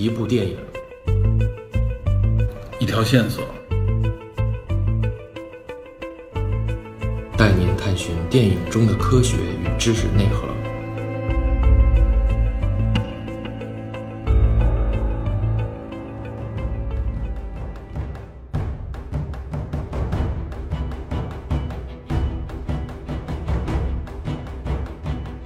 一部电影，一条线索，带您探寻电影中的科学与知识内核。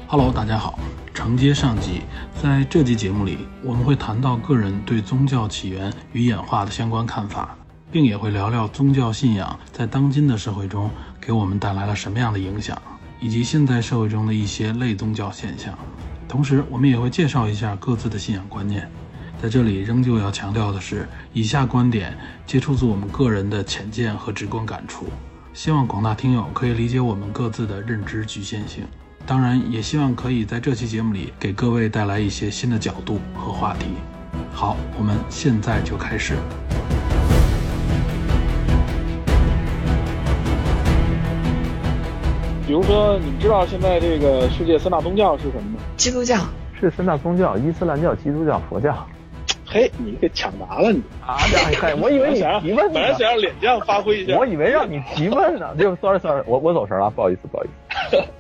Hello，大家好。承接上集，在这期节目里，我们会谈到个人对宗教起源与演化的相关看法，并也会聊聊宗教信仰在当今的社会中给我们带来了什么样的影响，以及现在社会中的一些类宗教现象。同时，我们也会介绍一下各自的信仰观念。在这里，仍旧要强调的是，以下观点皆出自我们个人的浅见和直观感触，希望广大听友可以理解我们各自的认知局限性。当然，也希望可以在这期节目里给各位带来一些新的角度和话题。好，我们现在就开始。比如说，你们知道现在这个世界三大宗教是什么吗？基督教是三大宗教：伊斯兰教、基督教、佛教。嘿，你给抢答了你啊！嗨，我以为你提问呢，本来想让脸酱发挥一下，我以为让你提问呢。就 sorry sorry，我我走神了，不好意思不好意思。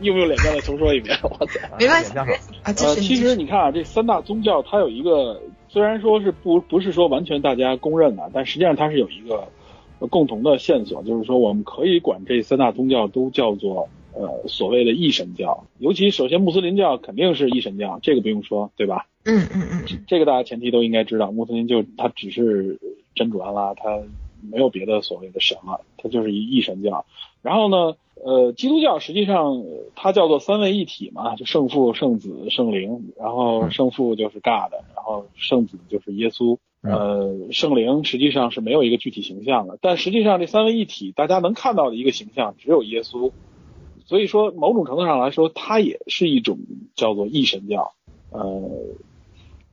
用不用脸酱再重说一遍？我操，没关系啊。呃，其实你看啊，这三大宗教它有一个，虽然说是不不是说完全大家公认的，但实际上它是有一个共同的线索，就是说我们可以管这三大宗教都叫做呃所谓的一神教。尤其首先穆斯林教肯定是一神教，这个不用说，对吧？嗯嗯嗯，这个大家前提都应该知道，穆斯林就他只是真主安拉，他没有别的所谓的神了，他就是一一神教。然后呢，呃，基督教实际上它叫做三位一体嘛，就圣父、圣子、圣灵。然后圣父就是 God，然后圣子就是耶稣，呃，圣灵实际上是没有一个具体形象的。但实际上这三位一体，大家能看到的一个形象只有耶稣。所以说，某种程度上来说，它也是一种叫做一神教，呃。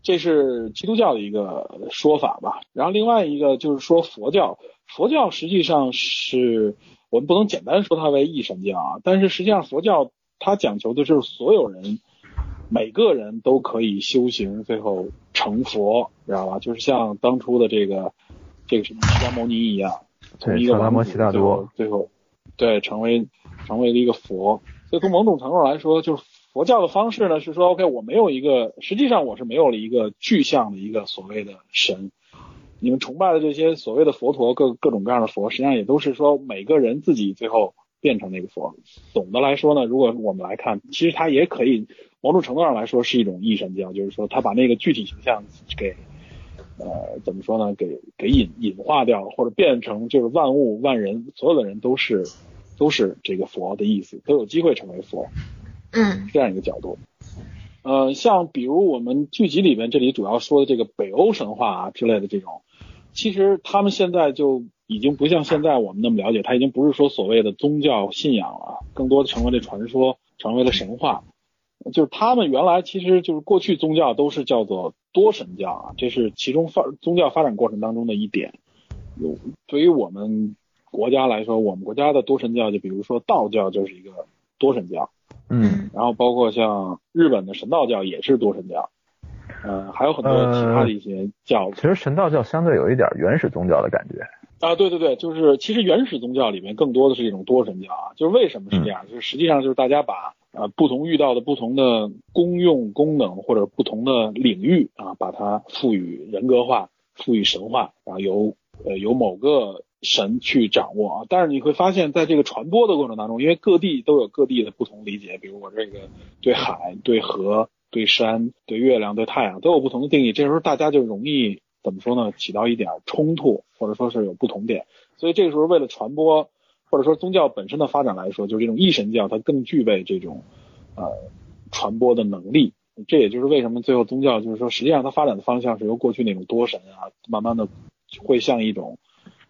这是基督教的一个说法吧，然后另外一个就是说佛教，佛教实际上是我们不能简单说它为一神教啊，但是实际上佛教它讲求的就是所有人每个人都可以修行，最后成佛，知道吧？就是像当初的这个这个什么释迦牟尼一样，从一个达摩悉达多，最后对成为成为了一个佛，所以从某种程度来说，就是。佛教的方式呢是说，OK，我没有一个，实际上我是没有了一个具象的一个所谓的神。你们崇拜的这些所谓的佛陀，各各种各样的佛，实际上也都是说每个人自己最后变成那个佛。总的来说呢，如果我们来看，其实它也可以某种程度上来说是一种异神教，就是说他把那个具体形象给呃怎么说呢，给给隐隐化掉，或者变成就是万物万人所有的人都是都是这个佛的意思，都有机会成为佛。嗯，这样一个角度，呃，像比如我们剧集里面这里主要说的这个北欧神话啊之类的这种，其实他们现在就已经不像现在我们那么了解，它已经不是说所谓的宗教信仰了，更多的成为了传说，成为了神话。就是他们原来其实就是过去宗教都是叫做多神教啊，这是其中发宗教发展过程当中的一点。有对于我们国家来说，我们国家的多神教就比如说道教就是一个多神教。嗯，然后包括像日本的神道教也是多神教，呃，还有很多其他的一些教。其实神道教相对有一点原始宗教的感觉。啊，对对对，就是其实原始宗教里面更多的是一种多神教啊。就是为什么是这样？就是实际上就是大家把呃不同遇到的不同的功用、功能或者不同的领域啊，把它赋予人格化、赋予神话，然后由呃由某个。神去掌握啊，但是你会发现在这个传播的过程当中，因为各地都有各地的不同理解，比如我这个对海、对河、对山、对月亮、对太阳都有不同的定义，这时候大家就容易怎么说呢？起到一点冲突，或者说是有不同点。所以这个时候为了传播，或者说宗教本身的发展来说，就是这种一神教它更具备这种呃传播的能力。这也就是为什么最后宗教就是说，实际上它发展的方向是由过去那种多神啊，慢慢的会向一种。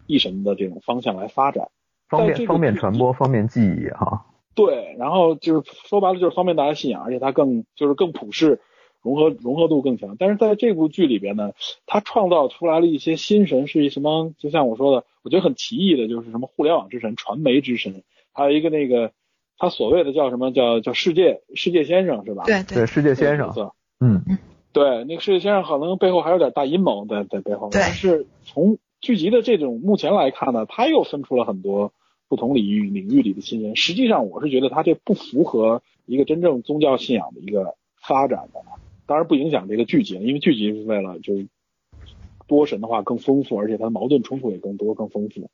一神的这种方向来发展，方便方便传播，方便记忆哈。对，然后就是说白了就是方便大家信仰，而且它更就是更普世，融合融合度更强。但是在这部剧里边呢，它创造出来了一些新神，是一什么？就像我说的，我觉得很奇异的，就是什么互联网之神、传媒之神，还有一个那个他所谓的叫什么叫叫世界世界先生是吧？对对，世界先生。嗯嗯。对，那个世界先生可能背后还有点大阴谋在在背后。对但是从剧集的这种目前来看呢，他又分出了很多不同领域领域里的新人。实际上，我是觉得他这不符合一个真正宗教信仰的一个发展的。当然不影响这个剧集，因为剧集是为了就是多神的话更丰富，而且它的矛盾冲突也更多更丰富。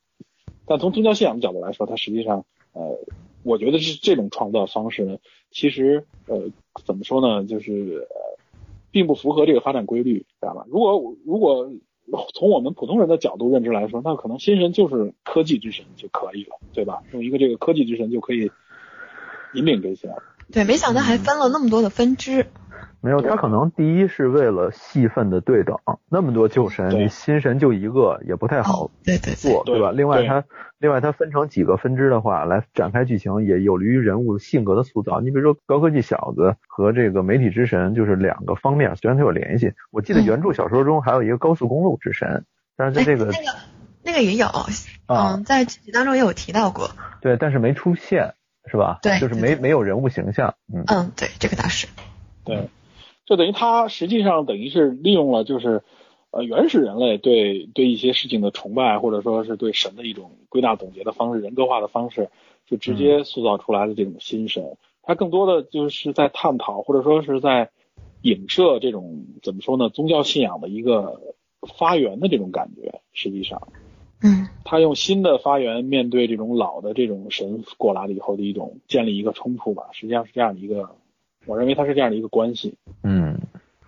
但从宗教信仰的角度来说，它实际上呃，我觉得是这种创造方式呢，其实呃怎么说呢，就是呃并不符合这个发展规律，知道吧？如果如果从我们普通人的角度认知来说，那可能新神就是科技之神就可以了，对吧？用一个这个科技之神就可以引领这些。对，没想到还分了那么多的分支。没有，他可能第一是为了戏份的对等，那么多旧神，你新神就一个也不太好做，对吧？另外对它另外他分成几个分支的话，来展开剧情，也有利于人物性格的塑造。你比如说高科技小子和这个媒体之神，就是两个方面，虽然它有联系。我记得嗯原著小说中还有一个高速公路之神，但是在这个哎那个那个也有，啊嗯，在剧集当中也有提到过。对，但是没出现，是吧？对就是没没有人物形象，嗯嗯，对，这个倒是。对，就等于他实际上等于是利用了就是呃原始人类对对一些事情的崇拜，或者说是对神的一种归纳总结的方式、人格化的方式，就直接塑造出来的这种新神。他更多的就是在探讨，或者说是在影射这种怎么说呢，宗教信仰的一个发源的这种感觉。实际上，嗯他用新的发源面对这种老的这种神过来了以后的一种建立一个冲突吧，实际上是这样的一个，我认为它是这样的一个关系。嗯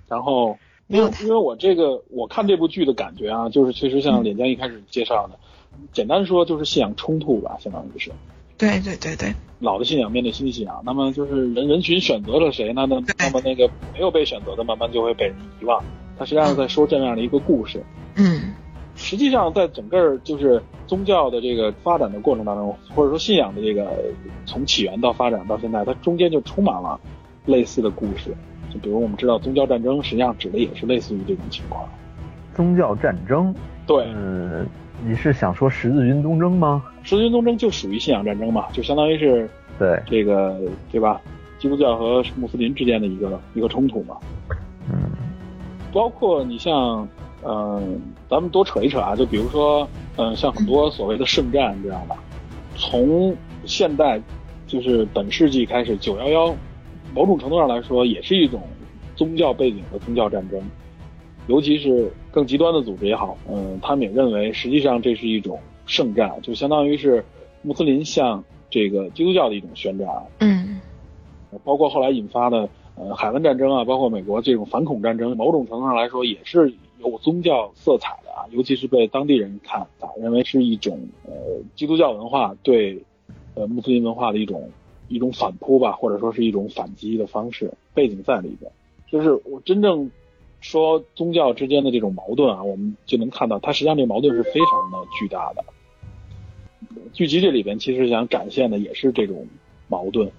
然后，因为因为我这个我看这部剧的感觉啊，就是确实像脸江一开始介绍的，简单说就是信仰冲突吧，相当于是对对对对，老的信仰面对新的信仰，那么就是人人群选择了谁呢？那对那么那个没有被选择的，慢慢就会被人遗忘。它实际上在说这样的一个故事。嗯实际上，在整个就是宗教的这个发展的过程当中，或者说信仰的这个从起源到发展到现在，它中间就充满了类似的故事。就比如我们知道宗教战争，实际上指的也是类似于这种情况。宗教战争，对，嗯，你是想说十字军东征吗？十字军东征就属于信仰战争嘛，就相当于是对，这个对吧？基督教和穆斯林之间的一个一个冲突嘛。嗯包括你像，嗯、咱们多扯一扯啊，就比如说，嗯、像很多所谓的圣战，你知道吧？从现代就是本世纪开始，九幺幺，某种程度上来说，也是一种宗教背景的宗教战争，尤其是更极端的组织也好，嗯、他们也认为，实际上这是一种圣战，就相当于是穆斯林向这个基督教的一种宣战。嗯包括后来引发的呃海湾战争啊，包括美国这种反恐战争，某种程度上来说也是有宗教色彩的啊，尤其是被当地人看啊，认为是一种呃基督教文化对呃穆斯林文化的一种一种反扑吧，或者说是一种反击的方式，背景在里边。就是我真正说宗教之间的这种矛盾啊，我们就能看到，它实际上这个矛盾是非常的巨大的。剧集这里边其实想展现的也是这种矛盾，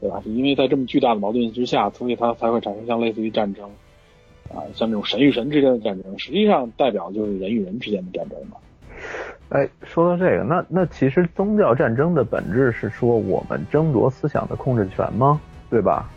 对吧？是因为在这么巨大的矛盾之下，所以它才会产生像类似于战争啊，像这种神与神之间的战争，实际上代表就是人与人之间的战争嘛。哎，说到这个，那那其实宗教战争的本质是说我们争夺思想的控制权吗？对吧？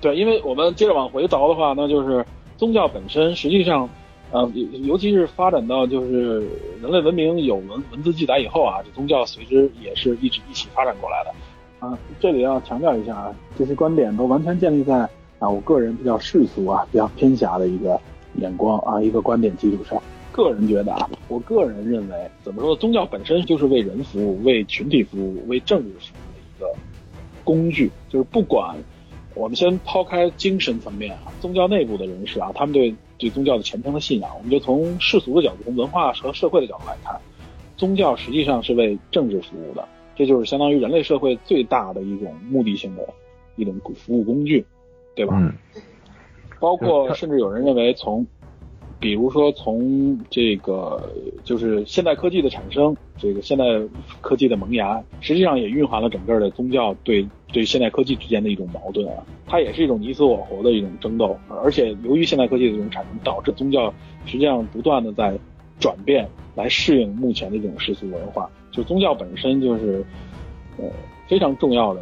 对，因为我们接着往回倒的话，那就是宗教本身实际上，呃，尤尤其是发展到就是人类文明有文文字记载以后啊，这宗教随之也是一直一起发展过来的。啊，这里要强调一下啊，这些观点都完全建立在啊我个人比较世俗啊、比较偏狭的一个眼光啊、一个观点基础上。个人觉得啊，我个人认为，怎么说？宗教本身就是为人服务、为群体服务、为政治服务的一个工具。就是不管我们先抛开精神层面啊，宗教内部的人士啊，他们对对宗教的虔诚的信仰，我们就从世俗的角度、从文化和社会的角度来看，宗教实际上是为政治服务的。这就是相当于人类社会最大的一种目的性的一种服务工具，对吧？嗯包括甚至有人认为从，比如说从这个就是现代科技的产生，这个现代科技的萌芽，实际上也蕴含了整个的宗教对对现代科技之间的一种矛盾啊，它也是一种你死我活的一种争斗，而且由于现代科技的这种产生，导致宗教实际上不断的在转变，来适应目前的这种世俗文化，就宗教本身就是呃非常重要的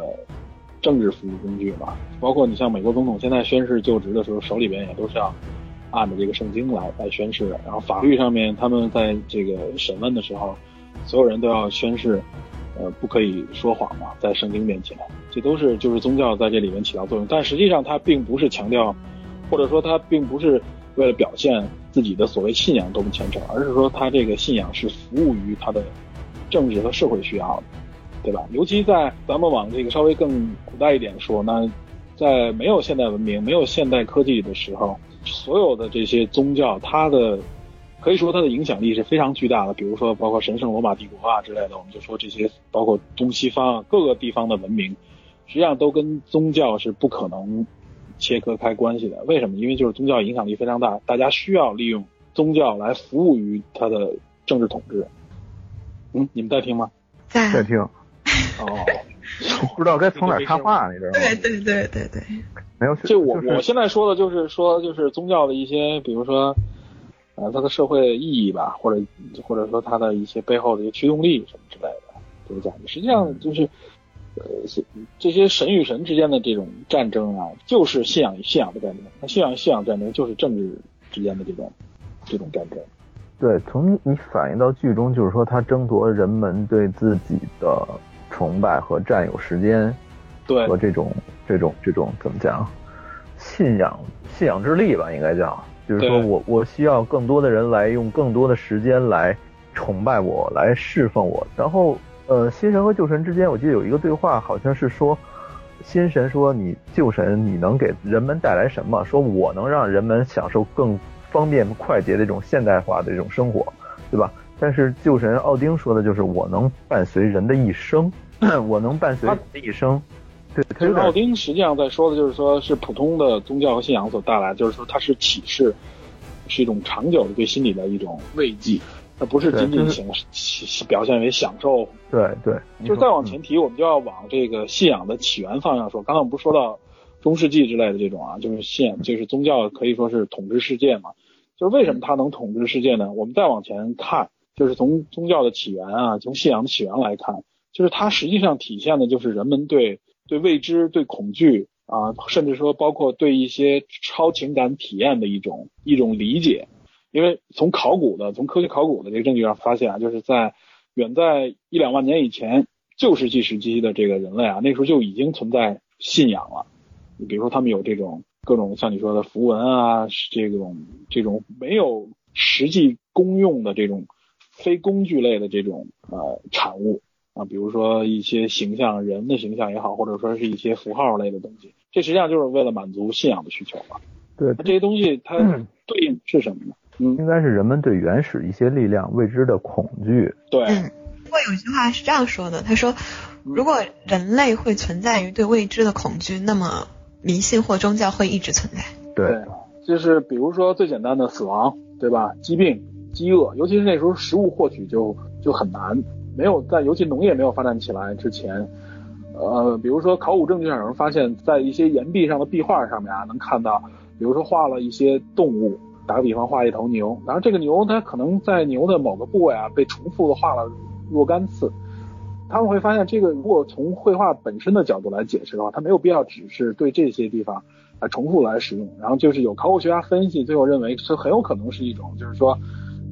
政治服务工具嘛，包括你像美国总统现在宣誓就职的时候，手里边也都是要按着这个圣经来来宣誓的。然后法律上面，他们在这个审问的时候，所有人都要宣誓，呃，不可以说谎嘛，在圣经面前，这都是就是宗教在这里面起到作用。但实际上，它并不是强调，或者说它并不是为了表现自己的所谓信仰多么虔诚，而是说他这个信仰是服务于他的政治和社会需要的，对吧？尤其在咱们往这个稍微更古代一点说，那在没有现代文明、没有现代科技的时候，所有的这些宗教，它的可以说它的影响力是非常巨大的。比如说，包括神圣罗马帝国啊之类的，我们就说这些，包括东西方各个地方的文明，实际上都跟宗教是不可能切割开关系的。为什么？因为就是宗教影响力非常大，大家需要利用宗教来服务于它的政治统治。嗯，你们在听吗？在在听，哦，不知道该从哪儿插话，你知道吗？对对对对对，没有，就我是我现在说的就是说就是宗教的一些，比如说，呃，它的社会意义吧，或者或者说它的一些背后的一些驱动力什么之类的，就是这样的。实际上就是，呃，是这些神与神之间的这种战争啊，就是信仰与信仰的战争。那信仰与信仰战争就是政治之间的这种这种战争。对，从你反映到剧中，就是说他争夺人们对自己的崇拜和占有时间，对和这种这种这种怎么讲，信仰信仰之力吧，应该叫，就是说我我需要更多的人来用更多的时间来崇拜我，来侍奉我。然后呃，新神和旧神之间，我记得有一个对话，好像是说。新神说：“你旧神，你能给人们带来什么？说我能让人们享受更方便快捷的这种现代化的这种生活，对吧？但是旧神奥丁说的就是我能伴随人的一生，我能伴随人的一生。对，他就是奥丁实际上在说的就是说是普通的宗教和信仰所带来，就是说它是启示，是一种长久的对心理的一种慰藉，它不是仅仅对形形表现为享受对对，就是再往前提，我们就要往这个信仰的起源方向说。刚才我们不是说到中世纪之类的这种啊，就是信仰，就是宗教可以说是统治世界嘛。就是为什么它能统治世界呢？我们再往前看，就是从宗教的起源啊，从信仰的起源来看，就是它实际上体现的就是人们对对未知、对恐惧啊，甚至说包括对一些超情感体验的一种一种理解。因为从考古的、从科学考古的这个证据上发现啊，就是在远在一两万年以前，旧石器时期的这个人类啊，那时候就已经存在信仰了。你比如说，他们有这种各种像你说的符文啊，这种这种没有实际功用的这种非工具类的这种呃产物啊，比如说一些形象，人的形象也好，或者说是一些符号类的东西，这实际上就是为了满足信仰的需求嘛。对那，这些东西它嗯对应是什么呢？嗯，应该是人们对原始一些力量未知的恐惧。对，嗯。不过有一句话是这样说的，他说，如果人类会存在于对未知的恐惧，那么迷信或宗教会一直存在。对对，就是比如说最简单的死亡，对吧？疾病、饥饿，尤其是那时候食物获取就就很难，没有在尤其农业没有发展起来之前，呃，比如说考古证据上有人发现，在一些岩壁上的壁画上面啊，能看到，比如说画了一些动物，打个比方画一头牛，然后这个牛它可能在牛的某个部位啊被重复的画了若干次。他们会发现，这个如果从绘画本身的角度来解释的话，它没有必要只是对这些地方来重复来使用。然后就是有考古学家分析，最后认为这很有可能是一种，就是说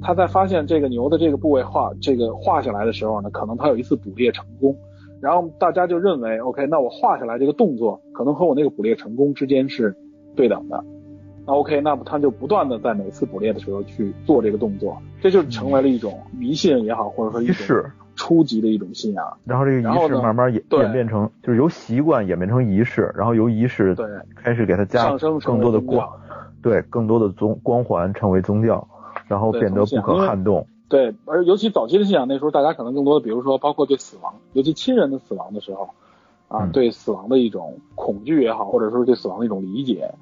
他在发现这个牛的这个部位画这个画下来的时候呢，可能他有一次捕猎成功，然后大家就认为，OK，那我画下来这个动作可能和我那个捕猎成功之间是对等的。那 OK，那么他就不断的在每次捕猎的时候去做这个动作，这就成为了一种迷信也好，或者说一式，初级的一种信仰。然后这个仪式慢慢演演变成，就是由习惯演变成仪式，然后由仪式对开始给它加上升成更多的光，对，更多的宗光环成为宗教，然后变得不可撼动。对，而尤其早期的信仰，那时候大家可能更多的，比如说包括对死亡，尤其亲人的死亡的时候，啊，嗯对死亡的一种恐惧也好，或者说是对死亡的一种理解，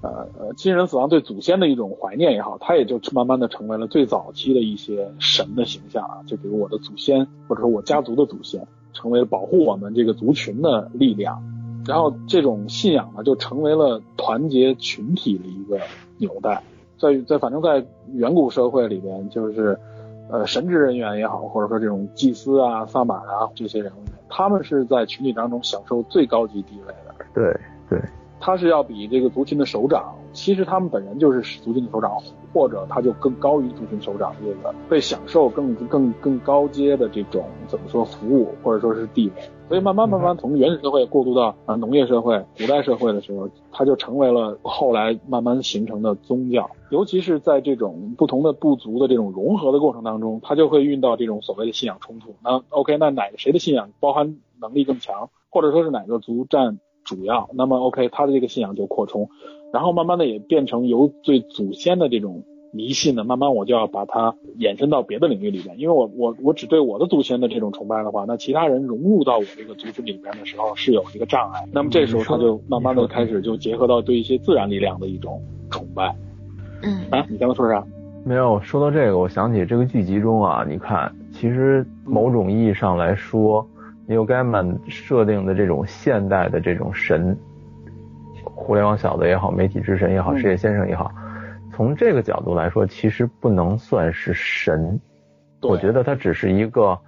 呃呃，亲人死亡对祖先的一种怀念也好，它也就慢慢的成为了最早期的一些神的形象啊，就比如我的祖先，或者说我家族的祖先，成为了保护我们这个族群的力量。然后这种信仰呢，就成为了团结群体的一个纽带。在在反正在远古社会里边，就是呃神职人员也好，或者说这种祭司啊、萨满啊这些人物，他们是在群体当中享受最高级地位的。对对，他是要比这个族群的首长其实他们本人就是族群的首长，或者他就更高于族群首长这个，被享受更更更高阶的这种怎么说服务或者说是地位。所以慢慢慢慢从原始社会过渡到啊农业社会、古代社会的时候，它就成为了后来慢慢形成的宗教。尤其是在这种不同的部族的这种融合的过程当中，它就会遇到这种所谓的信仰冲突。那 OK，那哪个谁的信仰包含能力更强，或者说是哪个族占主要，那么 OK，他的这个信仰就扩充，然后慢慢的也变成由最祖先的这种。迷信呢，慢慢我就要把它延伸到别的领域里边，因为我我我只对我的祖先的这种崇拜的话，那其他人融入到我这个族群里边的时候是有一个障碍。那么这时候他就慢慢的开始就结合到对一些自然力量的一种崇拜。嗯啊，你刚才说啥？没有说到这个，我想起这个剧集中啊，你看，其实某种意义上来说，Neil Gaiman 设定的这种现代的这种神，互联网小子也好，媒体之神也好，世界先生也好。从这个角度来说，其实不能算是神，我觉得他只是一个，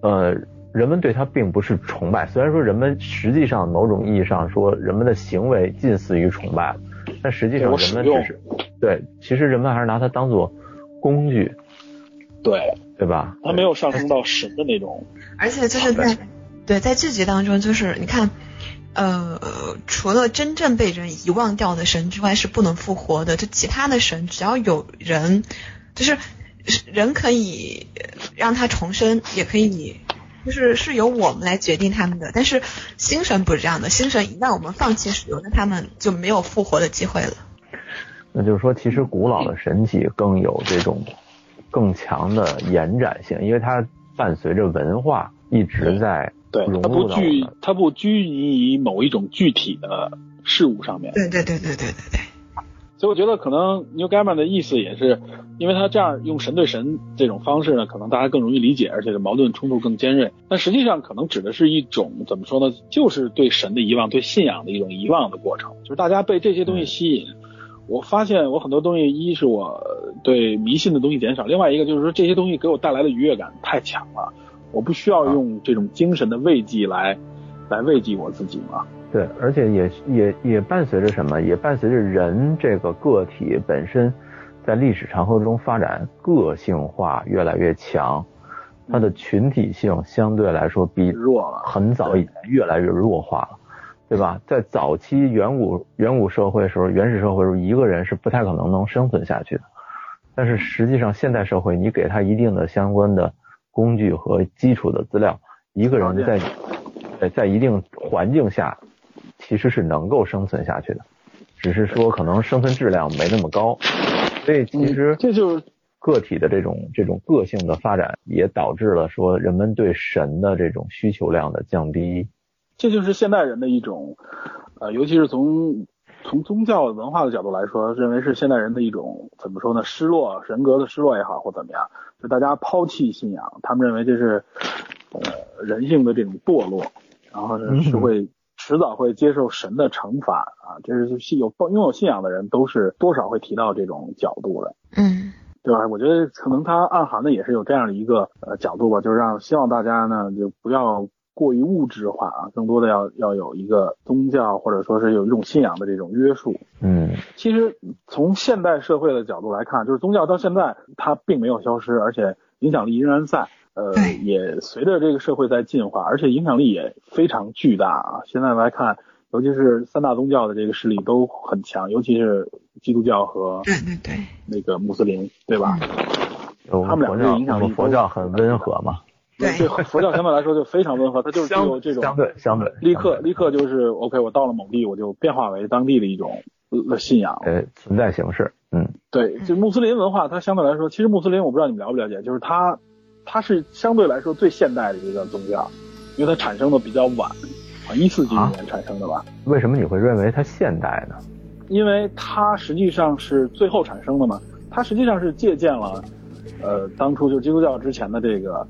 呃，人们对他并不是崇拜。虽然说人们实际上某种意义上说，人们的行为近似于崇拜，但实际上人们只是对，其实人们还是拿它当做工具，对对吧？它没有上升到神的那种，而且就是在对在剧集当中，就是你看。呃，除了真正被人遗忘掉的神之外，是不能复活的。就其他的神，只要有人，就是人可以让他重生，也可以，就是是由我们来决定他们的。但是星神不是这样的，星神一旦我们放弃使用，那他们就没有复活的机会了。那就是说，其实古老的神体更有这种更强的延展性，因为它伴随着文化一直在。对，它不拘，它不拘泥于某一种具体的事物上面。对对对对对对对。所以我觉得可能 New Gaiman 的意思也是，因为他这样用神对神这种方式呢，可能大家更容易理解，而且矛盾冲突更尖锐。但实际上可能指的是一种怎么说呢？就是对神的遗忘，对信仰的一种遗忘的过程。就是大家被这些东西吸引。我发现我很多东西，一是我对迷信的东西减少，另外一个就是说这些东西给我带来的愉悦感太强了。我不需要用这种精神的慰藉来，来慰藉我自己嘛？对，而且也也也伴随着什么？也伴随着人这个个体本身，在历史长河中发展个性化越来越强，它的群体性相对来说比弱了，很早以前越来越弱化了，对吧？在早期远古远古社会时候，原始社会时候，一个人是不太可能能生存下去的，但是实际上现代社会，你给他一定的相关的。工具和基础的资料，一个人在在在一定环境下，其实是能够生存下去的，只是说可能生存质量没那么高，所以其实这就是个体的这种这种个性的发展，也导致了说人们对神的这种需求量的降低。这就是现代人的一种，呃，尤其是从从宗教文化的角度来说，认为是现代人的一种怎么说呢？失落人格的失落也好，或怎么样。就大家抛弃信仰，他们认为这是呃人性的这种堕落，然后是是会迟早会接受神的惩罚啊。这是信有拥有信仰的人都是多少会提到这种角度的，嗯，对吧？我觉得可能他暗含的也是有这样的一个呃角度吧，就是让希望大家呢就不要。过于物质化啊，更多的要要有一个宗教或者说是有一种信仰的这种约束。嗯，其实从现代社会的角度来看，就是宗教到现在它并没有消失，而且影响力仍然在。呃，也随着这个社会在进化，而且影响力也非常巨大啊。现在来看，尤其是三大宗教的这个势力都很强，尤其是基督教和对对对那个穆斯林，对吧？他们两个影响力，佛教很温和嘛。对，佛教相对来说就非常温和，它就是有这种相对相对立刻立刻就是 OK，我到了某地我就变化为当地的一种信仰，呃，存在形式，嗯，对，就穆斯林文化，它相对来说，其实穆斯林我不知道你们了不了解，就是它它是相对来说最现代的一个宗教，因为它产生的比较晚，啊，一四几年产生的吧？为什么你会认为它现代呢？因为它实际上是最后产生的嘛，它实际上是借鉴了，呃，当初就基督教之前的这个。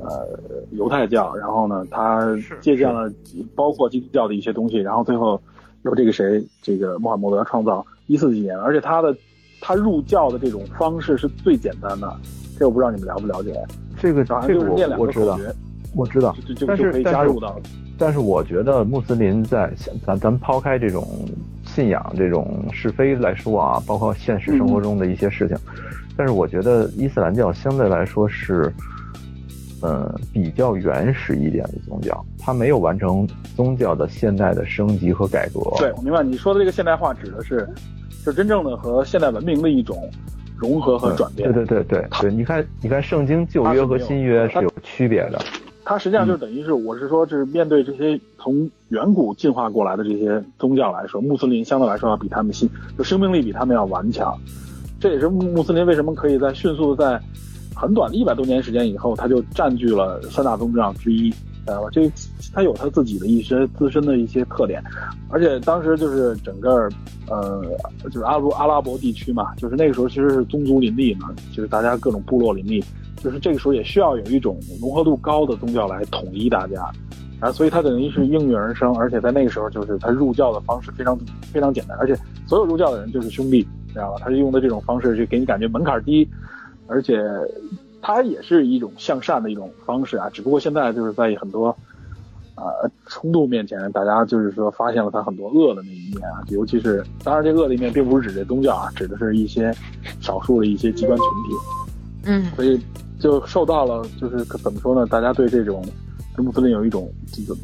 呃，犹太教，然后呢，他借鉴了包括基督教的一些东西，然后最后由这个谁，这个穆罕默德创造一四几年，而且他的他入教的这种方式是最简单的，这我不知道你们了不了解。这个这个我我知道，我知道，但是但是但是我觉得穆斯林在咱咱抛开这种信信仰这种是非来说啊，包括现实生活中的一些事情，但是我觉得伊斯兰教相对来说是，呃，比较原始一点的宗教，它没有完成宗教的现代的升级和改革。对，我明白你说的这个现代化指的是，就真正的和现代文明的一种融合和转变。对对对对对，你看你看圣经旧约和新约是有区别的。它实际上就等于是，我是说，是面对这些从远古进化过来的这些宗教来说，穆斯林相对来说要比他们新，就生命力比他们要顽强。这也是穆穆斯林为什么可以在迅速在很短的一百多年时间以后，他就占据了三大宗教之一，知道吧？这他有他自己的一些自身的一些特点，而且当时就是整个呃，就是阿拉阿拉伯地区嘛，就是那个时候其实是宗族林立嘛，就是大家各种部落林立。就是这个时候也需要有一种融合度高的宗教来统一大家，啊，所以它等于是应运而生，而且在那个时候就是他入教的方式非常非常简单，而且所有入教的人就是兄弟，知道吧？他是用的这种方式就给你感觉门槛低，而且它也是一种向善的一种方式啊，只不过现在就是在很多啊冲突面前，大家就是说发现了它很多恶的那一面啊，尤其是当然这恶的一面并不是指这宗教啊，指的是一些少数的一些极端群体，嗯，所以。就受到了，就是怎么说呢？大家对这种对穆斯林有一种这个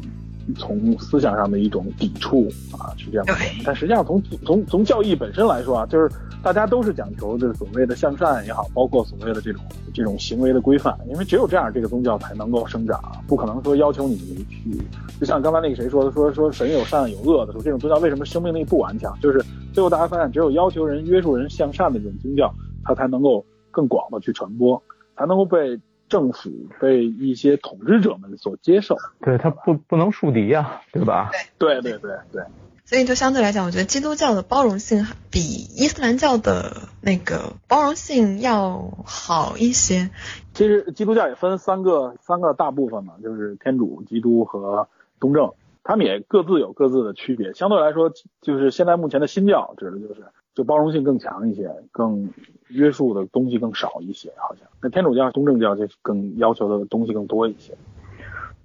从思想上的一种抵触啊，是这样的。但实际上，从从从教义本身来说啊，就是大家都是讲求这所谓的向善也好，包括所谓的这种这种行为的规范，因为只有这样，这个宗教才能够生长。不可能说要求你去，就像刚才那个谁说的，说说神有善有恶的时候，这种宗教为什么生命力不顽强？就是最后大家发现，只有要求人约束人向善的这种宗教，它才能够更广的去传播。才能够被政府、被一些统治者们所接受。对他不不能树敌呀，对吧？对对对对。所以就相对来讲，我觉得基督教的包容性比伊斯兰教的那个包容性要好一些。其实基督教也分三个三个大部分嘛，就是天主、基督和东正，他们也各自有各自的区别。相对来说，就是现在目前的新教指的就是。就包容性更强一些，更约束的东西更少一些，好像。那天主教、东正教就更要求的东西更多一些。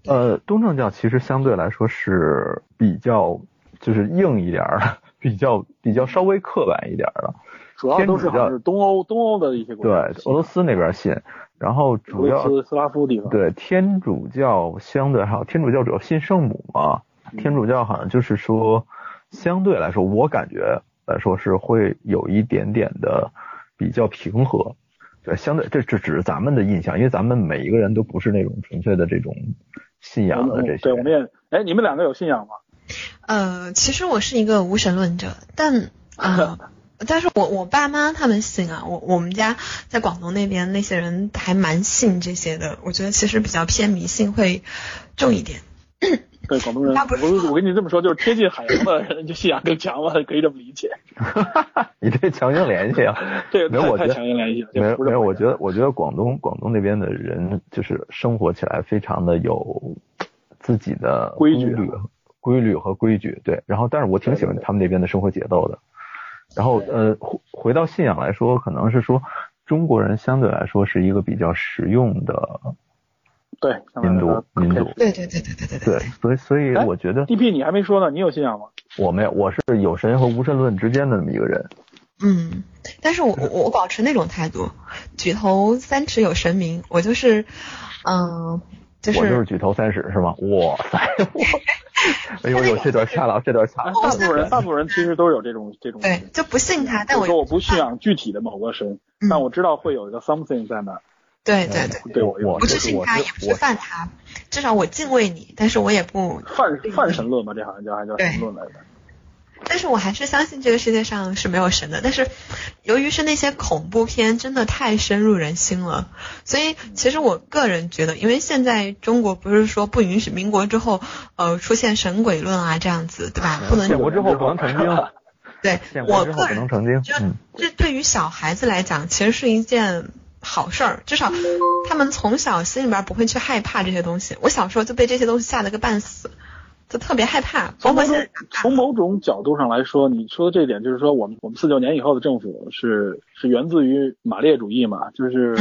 呃，东正教其实相对来说是比较就是硬一点的，比较比较稍微刻板一点的。主要都是是东欧东欧的一些国家。对，俄罗斯那边信，然后主要斯拉夫地方。对，天主教相对还有天主教主要信圣母嘛，天主教好像就是说相对来说，我感觉。来说是会有一点点的比较平和，对，相对这这只是咱们的印象，因为咱们每一个人都不是那种纯粹的这种信仰的这些。对，我们也，哎，你们两个有信仰吗？呃，其实我是一个无神论者，但啊，但是我我爸妈他们信啊，我我们家在广东那边那些人还蛮信这些的，我觉得其实比较偏迷信会重一点。对广东人，我我跟你这么说，就是贴近海洋的人 就信仰更强嘛，可以这么理解。你这强行联系啊？这没有，太强行联系了。没有没有，我觉得我觉得广东广东那边的人就是生活起来非常的有自己的规矩、规律和规矩。对，然后但是我挺喜欢他们那边的生活节奏的。然后呃，回回到信仰来说，可能是说中国人相对来说是一个比较实用的。对，民族，民族，对对对对对对对。对，所以所以我觉得，D.P. 你还没说呢，你有信仰吗？我没有，我是有神和无神论之间的那么一个人。嗯，但是我我我保持那种态度，举头三尺有神明，我就是，嗯，就是我就是举头三尺是吗？哇塞，哎呦呦，这段掐了，这段掐了。大部分人，大部分人其实都有这种这种。对，就不信他，但我说我不信仰具体的某个神，但我知道会有一个 something 在那。对对对，对我不去信他，也不去犯他，至少我敬畏你，但是我也不犯犯神论吧，这好像叫还叫神论来着。但是我还是相信这个世界上是没有神的。但是由于是那些恐怖片真的太深入人心了，所以其实我个人觉得，因为现在中国不是说不允许民国之后呃出现神鬼论啊这样子，对吧？不能建国之后不能成精。对，我个人就这对于小孩子来讲，其实是一件。好事儿，至少他们从小心里边不会去害怕这些东西。我小时候就被这些东西吓得个半死，就特别害怕。从某种从某种角度上来说，你说的这点就是说，我们我们四九年以后的政府是是源自于马列主义嘛？就是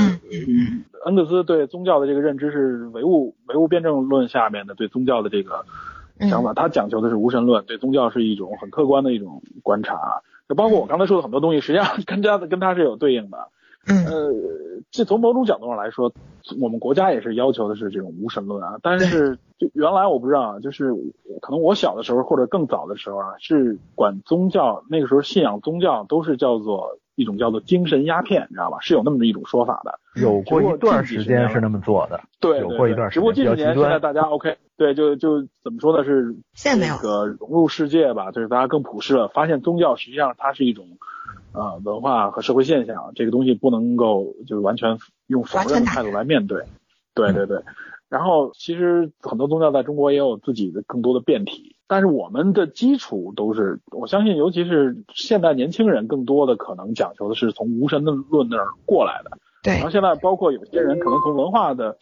恩格斯对宗教的这个认知是唯物唯物辩证论下面的对宗教的这个想法，他讲求的是无神论，对宗教是一种很客观的一种观察。就包括我刚才说的很多东西，实际上跟他的跟他是有对应的。嗯呃，这从某种角度上来说，我们国家也是要求的是这种无神论啊。但是就原来我不知道啊，就是可能我小的时候或者更早的时候啊，是管宗教那个时候信仰宗教都是叫做一种叫做精神鸦片，你知道吧？是有那么一种说法的。有过一段时间是那么做的，对，有过一段时间只不过近几年比较极端现在大家 OK，对，就就怎么说呢？是现在没有这个融入世界吧，就是大家更普世了，发现宗教实际上它是一种呃文化和社会现象，这个东西不能够就是完全用否认的态度来面对。对对对。然后其实很多宗教在中国也有自己的更多的变体，但是我们的基础都是，我相信尤其是现代年轻人更多的可能讲求的是从无神论论那儿过来的。对然后现在包括有些人可能从文化的，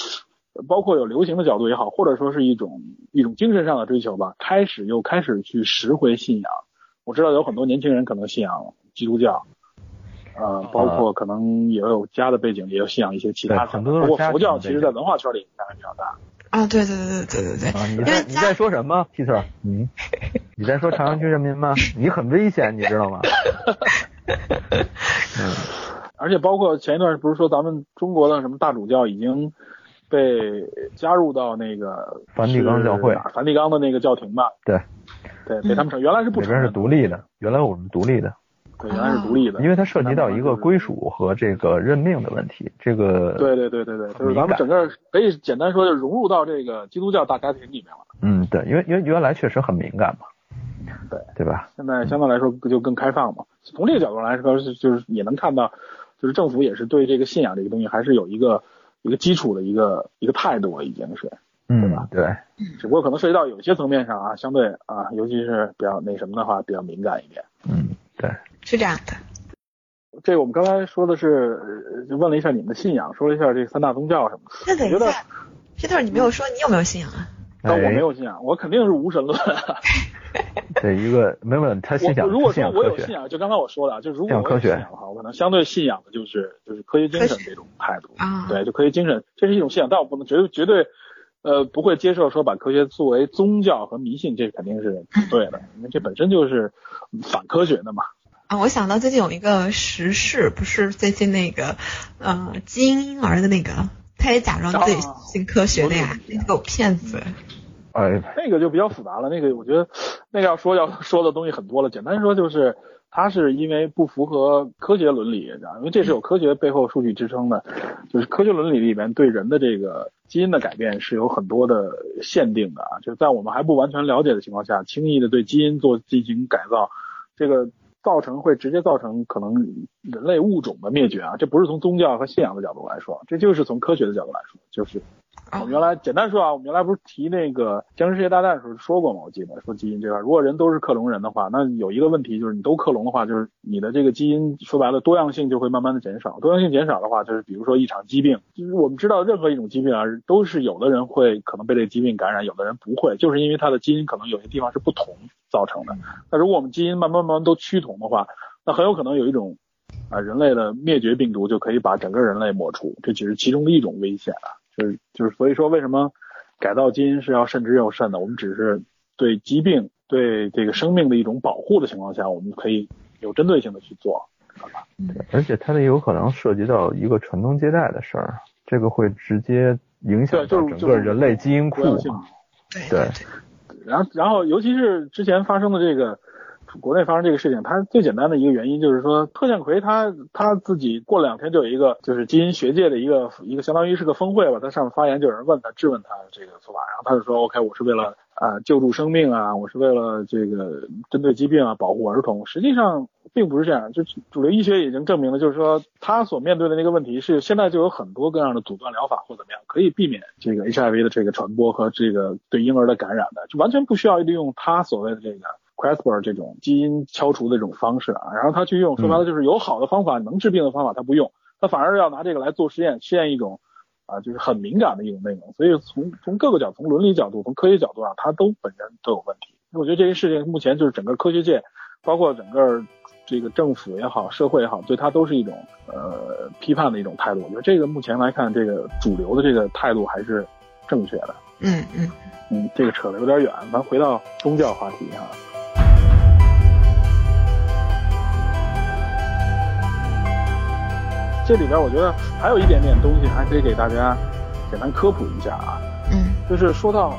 包括有流行的角度也好，或者说是一种一种精神上的追求吧，开始又开始去拾回信仰。我知道有很多年轻人可能信仰基督教，呃，包括可能也有家的背景，也有信仰一些其他的。很多都是佛教其实在文化圈里影响还比较大。啊，对对对对对对对，啊，你在你在说什么，Peter？嗯，你在说朝阳区人民吗？你很危险，你知道吗？嗯，而且包括前一段不是说咱们中国的什么大主教已经被加入到那个梵蒂冈教会梵蒂冈的那个教廷吧？对，对，被他们承原来是不里边是承认的，独立的，原来我们独立的，对，原来是独立的，因为它涉及到一个归属和这个任命的问题，这个对对对对对，就是咱们整个可以简单说，就融入到这个基督教大家庭里面了。嗯，对，因为因为原来确实很敏感嘛，对对吧？现在相对来说就更开放嘛。从这个角度来说，是就是也能看到，就是政府也是对这个信仰这个东西还是有一个一个基础的一个一个态度了，已经是。对吧，对，只不过可能涉及到有些层面上啊，相对啊，尤其是比较那什么的话，比较敏感一点。嗯，对，是这样的。这个我们刚才说的是，呃就问了一下你们的信仰，说了一下这三大宗教什么的。那等一下，Peter，你没有说你有没有信仰啊？但我没哎有信仰，我肯定是无神论。对一个没有他信仰如果说我有信仰，就刚才我说的啊，就如果我有信仰科学信仰的话，我可能相对信仰的就是就是科学精神这种态度。啊，对，就科学精神，这是一种信仰，但我不能绝对绝对，呃，不会接受说把科学作为宗教和迷信，这肯定是不对的，因为这本身就是反科学的嘛。啊，我想到最近有一个时事，不是最近那个呃基因婴儿的那个，他也假装自己啊信科学的呀，那个骗子。哎，那个就比较复杂了，那个我觉得那个要说要说的东西很多了。简单说就是，他是因为不符合科学伦理，因为这是有科学背后数据支撑的，就是科学伦理里面对人的这个基因的改变是有很多的限定的啊，就是在我们还不完全了解的情况下，轻易的对基因做进行改造，这个造成会直接造成可能人类物种的灭绝啊，这不是从宗教和信仰的角度来说，这就是从科学的角度来说，就是我们原来简单说啊，我们原来不是提那个《僵尸世界大战》的时候说过吗？我记得说基因这块，如果人都是克隆人的话，那有一个问题就是你都克隆的话，就是你的这个基因说白了多样性就会慢慢的减少。多样性减少的话，就是比如说一场疾病，就是我们知道任何一种疾病啊，都是有的人会可能被这个疾病感染，有的人不会，就是因为他的基因可能有些地方是不同造成的。那如果我们基因慢慢慢慢都趋同的话，那很有可能有一种啊人类的灭绝病毒就可以把整个人类抹除，这只是其中的一种危险啊。就是就是所以说为什么改造基因是要慎之又慎的？我们只是对疾病、对这个生命的一种保护的情况下，我们可以有针对性的去做。对，而且它那有可能涉及到一个传宗接代的事儿，这个会直接影响对就到整个人类基因库多样性嘛。对对然后，然后尤其是之前发生的这个国内发生这个事情，它最简单的一个原因就是说，特建奎他他自己过两天就有一个就是基因学界的一个一个相当于是个峰会吧，在上面发言，就有人问他质问他这个做法，然后他就说 OK，我是为了啊、救助生命啊，我是为了这个针对疾病啊保护儿童，实际上。并不是这样，就主流医学已经证明了，就是说他所面对的那个问题是现在就有很多各样的阻断疗法或怎么样，可以避免这个 HIV 的这个传播和这个对婴儿的感染的，就完全不需要利用他所谓的这个 CRISPR 这种基因敲除的这种方式啊，然后他去用，说白了就是有好的方法能治病的方法他不用，他反而要拿这个来做实验，实验一种啊就是很敏感的一种内容，所以从从各个角，从伦理角度，从科学角度上，他都本身都有问题。我觉得这些事情目前就是整个科学界，包括整个这个政府也好，社会也好，对他都是一种呃批判的一种态度。我觉得这个目前来看，这个主流的这个态度还是正确的。嗯嗯嗯，这个扯得有点远，咱回到宗教话题哈。这里边我觉得还有一点点东西还可以给大家简单科普一下啊，嗯就是说到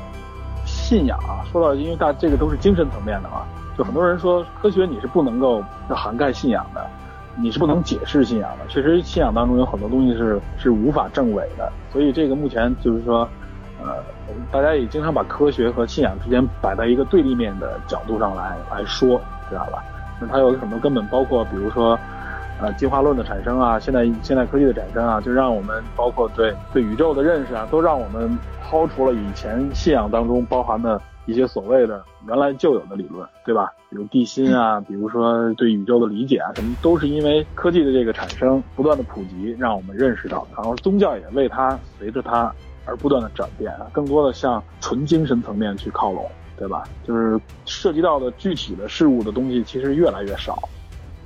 信仰啊，说到因为大这个都是精神层面的嘛，就很多人说科学你是不能够涵盖信仰的，你是不能解释信仰的。确实，信仰当中有很多东西是是无法证伪的，所以这个目前就是说，呃，大家也经常把科学和信仰之间摆在一个对立面的角度上来来说，知道吧？那它有很多根本，包括比如说。呃，进化论的产生啊，现代现代科技的产生啊，就让我们包括对对宇宙的认识啊，都让我们抛除了以前信仰当中包含的一些所谓的原来就有的理论，对吧？比如地心啊，比如说对宇宙的理解啊，什么都是因为科技的这个产生，不断的普及，让我们认识到，然后宗教也为它随着它而不断的转变啊，更多的向纯精神层面去靠拢，对吧？就是涉及到的具体的事物的东西其实越来越少。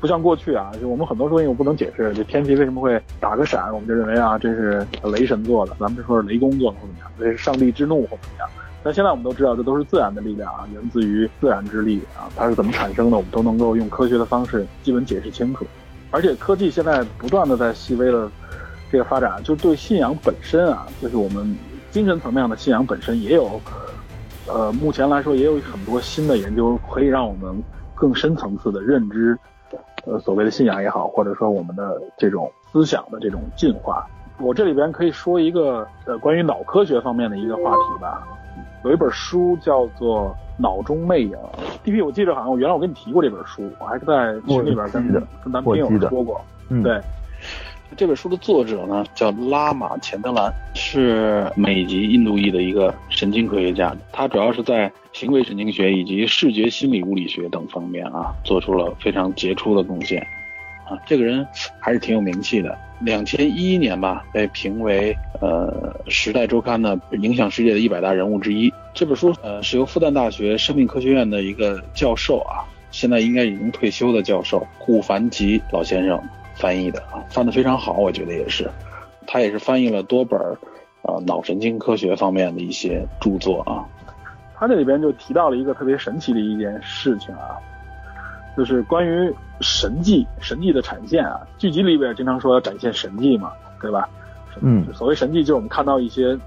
不像过去啊，就我们很多东西我不能解释，这天气为什么会打个闪，我们就认为啊这是雷神做的，咱们就说是雷公做的或怎么样，这是上帝之怒或怎么样。但现在我们都知道，这都是自然的力量啊，源自于自然之力啊，它是怎么产生的，我们都能够用科学的方式基本解释清楚。而且科技现在不断的在细微的这个发展，就对信仰本身啊，就是我们精神层面的信仰本身也有，呃，目前来说也有很多新的研究，可以让我们更深层次的认知。呃，所谓的信仰也好，或者说我们的这种思想的这种进化，我这里边可以说一个呃关于脑科学方面的一个话题吧。有一本书叫做《脑中魅影》，D P，我记得好像我原来我跟你提过这本书，我还在群里边跟跟咱们朋友说过，嗯对。这本书的作者呢叫拉玛钱德兰，是美籍印度裔的一个神经科学家。他主要是在行为神经学以及视觉心理物理学等方面啊，做出了非常杰出的贡献。啊，这个人还是挺有名气的。两千一一年吧，被评为呃《时代周刊》的影响世界的一百大人物之一。这本书呃是由复旦大学生命科学院的一个教授啊，现在应该已经退休的教授顾凡吉老先生。翻译的啊，翻得非常好，我觉得也是。他也是翻译了多本儿啊脑神经科学方面的一些著作啊。他这里边就提到了一个特别神奇的一件事情啊，就是关于神迹、神迹的产现啊。剧集里边经常说要展现神迹嘛，对吧？嗯。所谓神迹，就是我们看到一些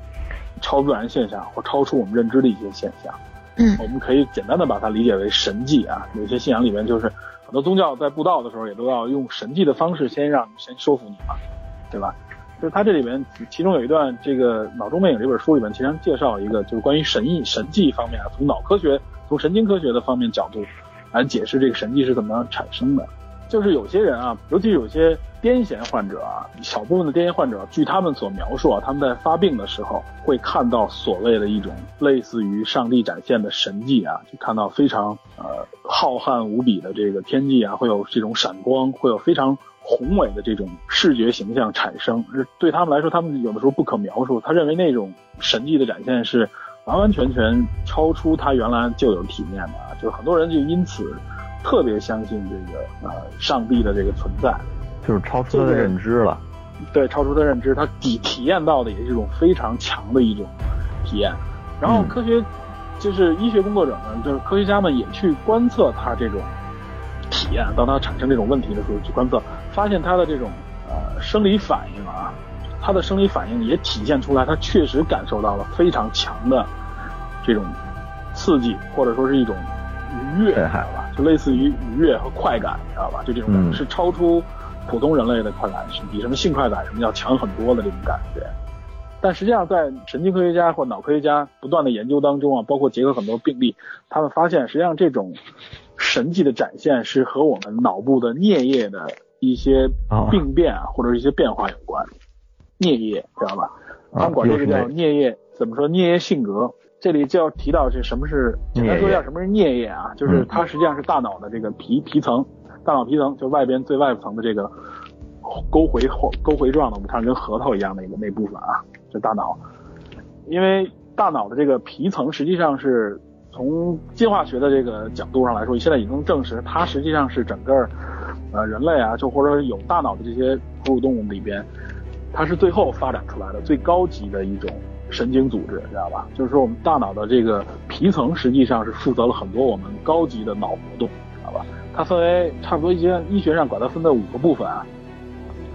超自然现象或超出我们认知的一些现象。嗯。我们可以简单的把它理解为神迹啊。有些信仰里面就是。很多宗教在布道的时候，也都要用神迹的方式先让先说服你嘛，对吧？就是他这里面其中有一段这个《脑中魅影》这本书里面，其实介绍一个就是关于神意神迹方面啊，从脑科学、从神经科学的方面角度来解释这个神迹是怎么样产生的。就是有些人啊，尤其有些癫痫患者啊，小部分的癫痫患者，据他们所描述啊，他们在发病的时候会看到所谓的一种类似于上帝展现的神迹啊，就看到非常呃浩瀚无比的这个天际啊，会有这种闪光，会有非常宏伟的这种视觉形象产生。对他们来说，他们有的时候不可描述。他认为那种神迹的展现是完完全全超出他原来就有体验的啊，就是很多人就因此。特别相信这个呃上帝的这个存在，就是超出他的认知了。对，超出他认知，他体体验到的也是一种非常强的一种体验。然后科学就是医学工作者们，就是科学家们也去观测他这种体验，当他产生这种问题的时候去观测，发现他的这种呃生理反应啊，他的生理反应也体现出来，他确实感受到了非常强的这种刺激，或者说是一种。愉悦，知道吧？就类似于愉悦和快感，你知道吧？就这种是超出普通人类的快感，是比什么性快感什么要强很多的这种感觉。但实际上，在神经科学家或脑科学家不断的研究当中啊，包括结合很多病例，他们发现，实际上这种神迹的展现是和我们脑部的颞叶的一些病变啊，或者是一些变化有关。颞叶，知道吧？他们管这个叫颞叶，怎么说？颞叶性格。这里就要提到这什么是简单说一下什么是颞叶啊，就是它实际上是大脑的这个皮皮层，大脑皮层就外边最外层的这个沟回沟回状的，我们看跟核桃一样的一个那部分啊，这大脑。因为大脑的这个皮层实际上是从进化学的这个角度上来说，现在已经证实它实际上是整个呃人类啊，就或者有大脑的这些哺乳动物里边，它是最后发展出来的最高级的一种。神经组织，知道吧？就是说我们大脑的这个皮层实际上是负责了很多我们高级的脑活动，知道吧？它分为差不多一些医学上管它分为五个部分啊，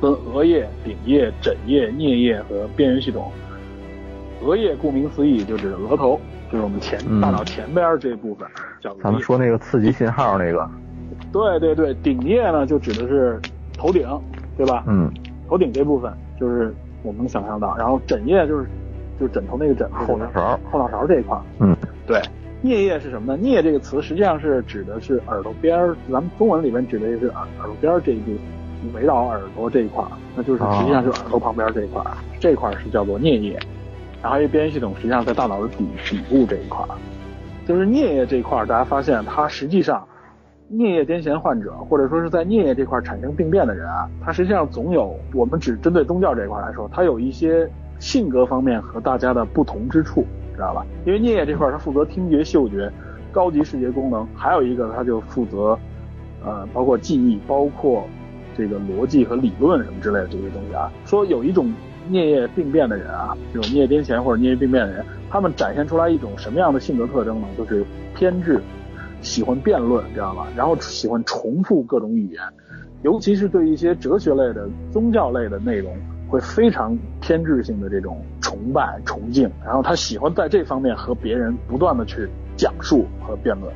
分额叶、顶叶、枕叶、颞叶和边缘系统。额叶顾名思义就指额头，就是我们前嗯大脑前边这部分叫额叶。咱们说那个刺激信号那个，对对对，顶叶呢就指的是头顶，对吧？嗯，头顶这部分就是我们能想象到，然后枕叶就是就是枕头那个枕后脑勺，后脑勺这一块儿。嗯，对，颞叶是什么呢？颞这个词实际上是指的是耳朵边儿，咱们中文里面指的是耳耳朵边儿这一部分，围绕耳朵这一块，那就是实际上是耳朵旁边这一块儿，这块是叫做颞叶。然后一边缘系统实际上在大脑的底底部这一块，就是颞叶这一块，大家发现它实际上颞叶癫痫患者，或者说是在颞叶这块产生病变的人啊，他实际上总有我们只针对宗教这一块来说，他有一些性格方面和大家的不同之处，知道吧？因为颞叶这块它负责听觉、嗅觉、高级视觉功能，还有一个它就负责呃包括记忆、包括这个逻辑和理论什么之类的这些东西啊。说有一种颞叶病变的人啊，这种颞叶癫痫或者颞叶病变的人，他们展现出来一种什么样的性格特征呢？就是偏执。喜欢辩论，知道吧？然后喜欢重复各种语言，尤其是对一些哲学类的、宗教类的内容，会非常偏执性的这种崇拜、崇敬。然后他喜欢在这方面和别人不断的去讲述和辩论，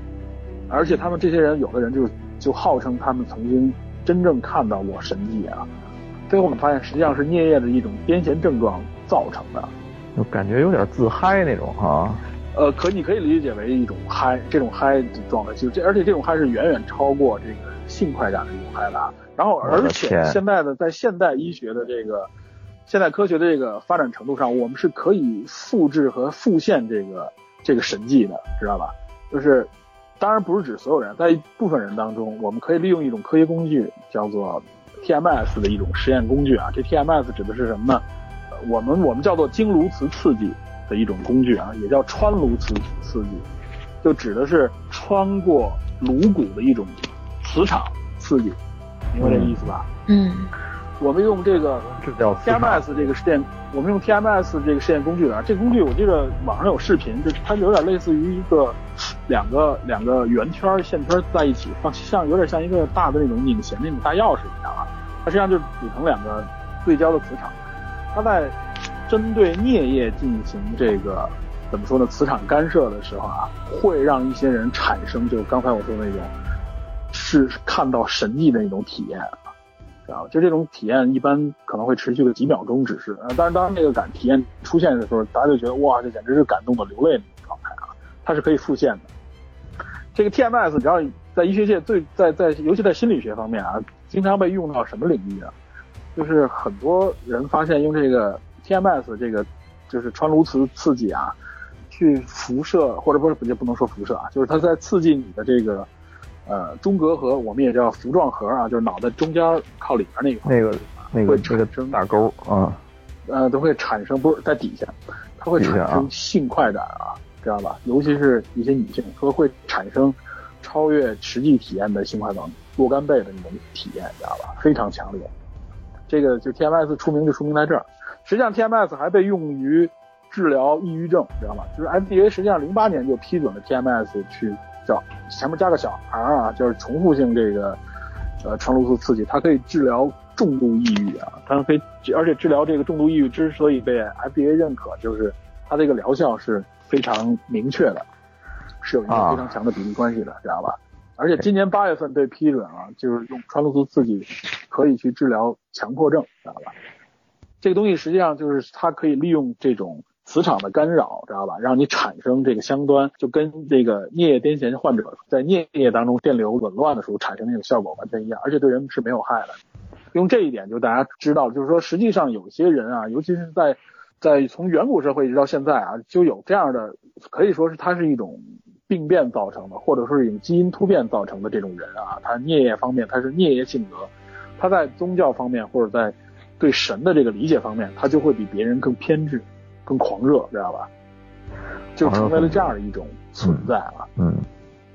而且他们这些人，有的人就就号称他们曾经真正看到过神迹啊。最后我们发现，实际上是颞叶的一种癫痫症状造成的。就感觉有点自嗨那种哈。呃，可你可以理解为一种嗨，这种嗨的状态，就这，而且这种嗨是远远超过这个性快感的一种嗨的啊。然后，而且现在的在现代医学的这个现代科学的这个发展程度上，我们是可以复制和复现这个这个神迹的，知道吧？就是，当然不是指所有人，在一部分人当中，我们可以利用一种科学工具，叫做 TMS 的一种实验工具啊。这 TMS 指的是什么呢？我们我们叫做经颅磁刺激。的一种工具啊，也叫穿颅磁刺激，就指的是穿过颅骨的一种磁场刺激，明白这意思吧？嗯，我们用这个这叫 TMS 这个实验，我们用 TMS 这个实验工具啊，这个工具我记得网上有视频，就它有点类似于一个两个两个圆圈线圈在一起放，像有点像一个大的那种拧弦那种大钥匙一样啊，它实际上就组成两个对焦的磁场，它在。针对颞叶进行这个怎么说呢？磁场干涉的时候啊，会让一些人产生就刚才我说的那种是看到神迹的那种体验啊，就这种体验一般可能会持续个几秒钟，只是呃，但是当那个感体验出现的时候，大家就觉得哇，这简直是感动的流泪那种状态啊，它是可以复现的。这个 TMS 只要在医学界最在在尤其在心理学方面啊，经常被用到什么领域啊？就是很多人发现用这个。TMS 这个就是穿颅磁刺激啊，去辐射或者不是也不能说辐射啊，就是它在刺激你的这个呃中隔核，我们也叫服状核啊，就是脑袋中间靠里边那一块，那个那个这个大沟啊，呃都会产生不是在底下，它会产生性快感啊，知道吧？尤其是一些女性说会产生超越实际体验的性快感若干倍的那种体验，知道吧？非常强烈。这个就 TMS 出名就出名在这儿。实际上，TMS 还被用于治疗抑郁症，知道吗？就是 FDA 实际上零八年就批准了 TMS 去叫前面加个小 R 啊，就是重复性这个呃穿颅素刺激，它可以治疗重度抑郁啊，它可以而且治疗这个重度抑郁之所以被 FDA 认可，就是它这个疗效是非常明确的，是有一个非常强的比例关系的，知道吧？而且今年八月份被批准了，就是用穿颅素刺激可以去治疗强迫症，知道吧？这个东西实际上就是它可以利用这种磁场的干扰，知道吧？让你产生这个相端，就跟这个颞叶癫痫患者在颞叶当中电流紊乱的时候产生那种效果完全一样，而且对人是没有害的。用这一点就大家知道，就是说实际上有些人啊，尤其是在在从远古社会一直到现在啊，就有这样的，可以说是它是一种病变造成的，或者说是一种基因突变造成的这种人啊，他颞叶方面他是颞叶性格，他在宗教方面或者在对神的这个理解方面，他就会比别人更偏执、更狂热，知道吧？就成为了这样的一种存在啊。嗯，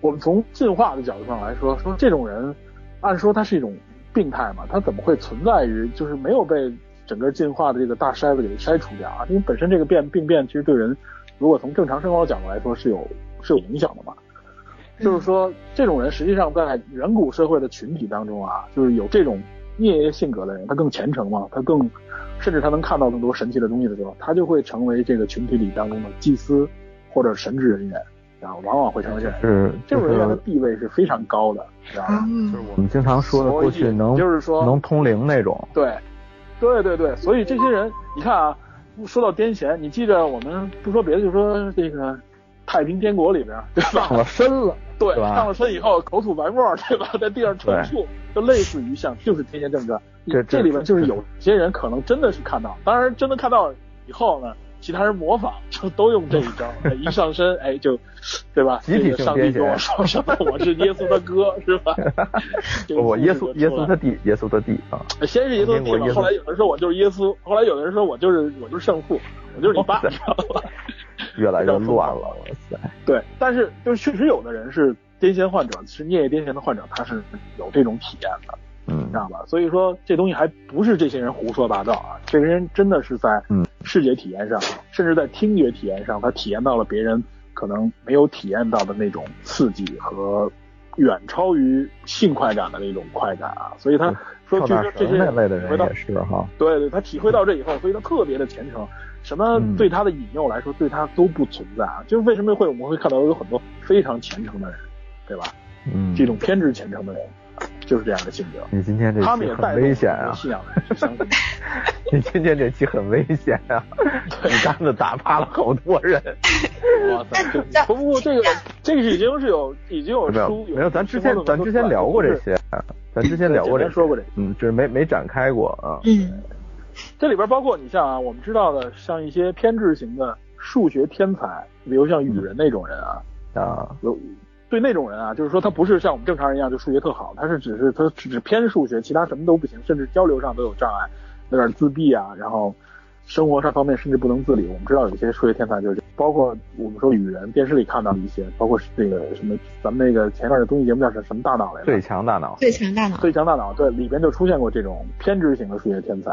我们从进化的角度上来说，说这种人，按说他是一种病态嘛，他怎么会存在于就是没有被整个进化的这个大筛子给筛除掉啊，因为本身这个变病变其实对人，如果从正常生活角度来说是有是有影响的嘛。就是说，这种人实际上在远古社会的群体当中啊，就是有这种孽性格的人，他更虔诚嘛，他更甚至他能看到更多神奇的东西的时候，他就会成为这个群体里当中的祭司或者神职人员，然后往往会成为这是这种人员的地位是非常高的，知道吧？嗯。就是我们经常说的过去能就是说能通灵那种，对，对对对，所以这些人，你看啊，说到癫痫，你记着我们不说别的，就说这个太平天国里边，对吧？上了身了，对，上了身以后口吐白沫，对吧？在地上抽搐，就类似于像就是天蝎症状。这这这里面就是有些人可能真的是看到，当然真的看到以后呢，其他人模仿就都用这一招，哎一上身哎就，对吧？集体上帝跟我说什么？我是耶稣的哥，是吧？这个我耶稣耶稣的弟，耶稣的弟啊，先是耶稣的弟后来有人说我就是耶稣，后来有的人说我就是我就是圣父，我就是你爸，你知道吧？越来越乱了，哇塞，对，但是就是确实有的人是癫痫患者，是颞叶癫痫的患者，他是有这种体验的，嗯知道吧？所以说这东西还不是这些人胡说八道啊，这些人真的是在嗯视觉体验上，甚至在听觉体验上，他体验到了别人可能没有体验到的那种刺激和远超于性快感的那种快感啊，所以他说跳大据说这些绳那类的人也是哈，对对，他体会到这以后，所以他特别的虔诚。什么嗯对他的引诱来说，对他都不存在啊。就是为什么会我们会看到有很多非常虔诚的人，对吧？嗯，这种偏执虔诚的人，就是这样的性格。你今天这他们也期很带危险啊！信仰的人去相信。你今天这期很危险啊！你杆子打趴了好多人。哇塞！不不过这个这个已经是有已经有书没有，咱之前咱之前聊过这，些，咱之前聊过这些，说过这嗯，就是没没展开过啊。嗯这里边包括你像啊，我们知道的，像一些偏执型的数学天才，比如像雨人那种人啊，啊，有对那种人啊，就是说他不是像我们正常人一样就数学特好，他是只是他只是偏数学，其他什么都不行，甚至交流上都有障碍，有点自闭啊，然后生活上方面甚至不能自理。我们知道有些数学天才就是，包括我们说雨人，电视里看到的一些，包括那个什么咱们那个前一段的综艺节目叫什什么大脑来着？最强大脑，最强大脑，最强大脑，对，里边就出现过这种偏执型的数学天才。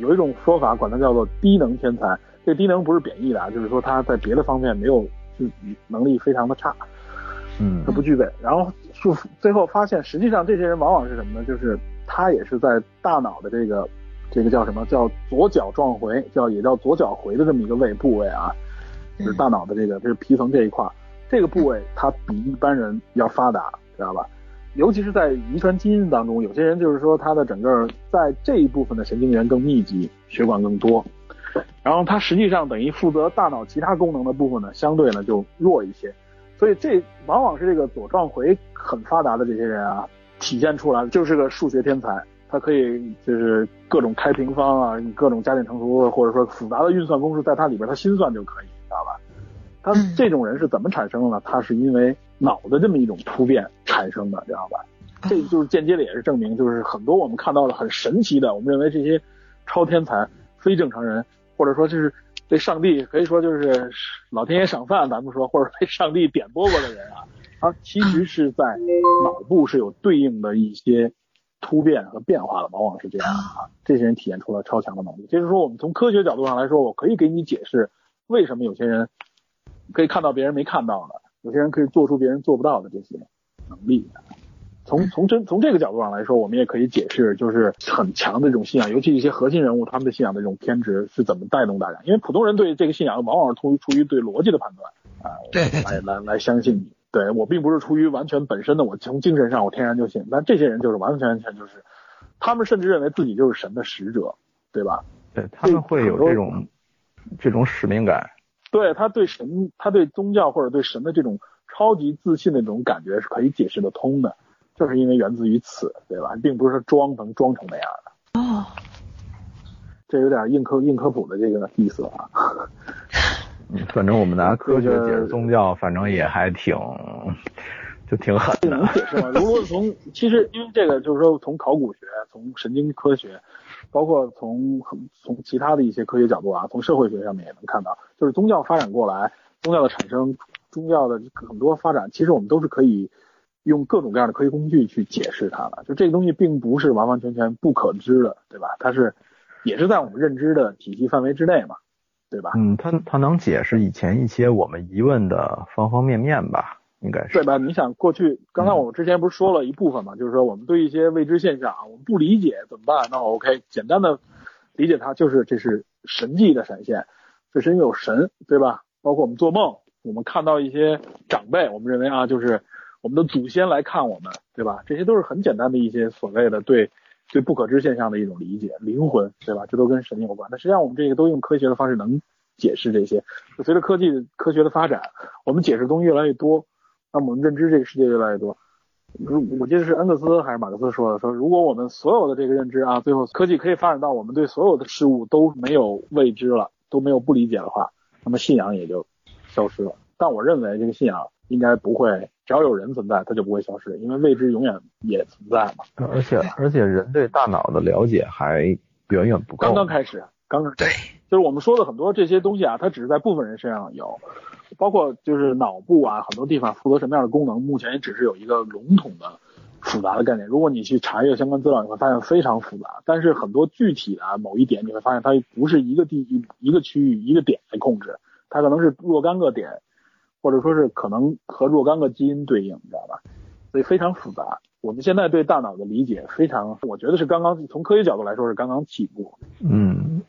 有一种说法管它叫做低能天才，这低能不是贬义的啊，就是说他在别的方面没有就能力非常的差。嗯他不具备。然后就最后发现，实际上这些人往往是什么呢？就是他也是在大脑的这个这个叫什么叫左脚状回，叫也叫左脚回的这么一个位部位啊，就是大脑的这个这是皮层这一块，这个部位它比一般人要发达，知道吧？尤其是在遗传基因当中，有些人就是说他的整个在这一部分的神经元更密集，血管更多，然后他实际上等于负责大脑其他功能的部分呢，相对呢就弱一些。所以这往往是这个左撞回很发达的这些人啊，体现出来就是个数学天才，他可以就是各种开平方啊，各种加减乘除或者说复杂的运算公式，在他里边他心算就可以，知道吧？他嗯这种人是怎么产生的呢？他是因为脑的这么一种突变产生的，知道吧？这就是间接的也是证明，就是很多我们看到的很神奇的，我们认为这些超天才、非正常人，或者说就是被上帝可以说就是老天爷赏饭，咱们说，或者被上帝点拨过的人啊，他其实是在脑部是有对应的一些突变和变化的，往往是这样啊。这些人体现出了超强的能力。就是说，我们从科学角度上来说，我可以给你解释为什么有些人可以看到别人没看到的，有些人可以做出别人做不到的这些能力。从从这从这个角度上来说，我们也可以解释，就是很强的这种信仰，尤其一些核心人物他们的信仰的这种偏执是怎么带动大家。因为普通人对这个信仰往往是出于出于对逻辑的判断啊，来来来相信你。对我并不是出于完全本身的，我从精神上我天然就信。但这些人就是完完全全就是，他们甚至认为自己就是神的使者，对吧？对他们会有这种这种使命感，对他对神，他对宗教或者对神的这种超级自信的这种感觉是可以解释得通的，就是因为源自于此，对吧？并不是说装能装成那样的，哦，这有点硬科硬科普的这个意思啊。嗯，反正我们拿科学解释宗教，反正也还挺就挺狠的能的。解释吗？如果从其实因为这个就是说从考古学、从神经科学，包括从从其他的一些科学角度啊，从社会学上面也能看到，就是宗教发展过来，宗教的产生，宗教的很多发展，其实我们都是可以用各种各样的科学工具去解释它的。就这个东西并不是完完全全不可知的，对吧？它是也是在我们认知的体系范围之内嘛，对吧？嗯，它它能解释以前一些我们疑问的方方面面吧，应该是对吧？你想过去，刚才我们之前不是说了一部分嘛，就是说我们对一些未知现象啊我们不理解怎么办？那 OK，简单的理解它就是这是神迹的闪现，这是因为有神，对吧？包括我们做梦，我们看到一些长辈，我们认为啊，就是我们的祖先来看我们，对吧？这些都是很简单的一些所谓的对对不可知现象的一种理解，灵魂，对吧？这都跟神有关。那实际上我们这个都用科学的方式能解释这些。随着科技科学的发展，我们解释东西越来越多，那么我们认知这个世界越来越多。如我记得是恩格斯还是马克思说的，说如果我们所有的这个认知啊，最后科技可以发展到我们对所有的事物都没有未知了，都没有不理解的话，那么信仰也就消失了。但我认为这个信仰应该不会，只要有人存在，它就不会消失，因为未知永远也存在嘛。而且而且人对大脑的了解还远远不够。刚刚开始，刚刚对，就是我们说的很多这些东西啊，它只是在部分人身上有，包括就是脑部啊，很多地方负责什么样的功能，目前也只是有一个笼统的复杂的概念。如果你去查阅相关资料，你会发现非常复杂。但是很多具体的某一点，你会发现它不是一个地一一个区域一个点来控制，它可能是若干个点，或者说是可能和若干个基因对应，你知道吧？所以非常复杂。我们现在对大脑的理解非常，我觉得是刚刚从科学角度来说是刚刚起步。嗯，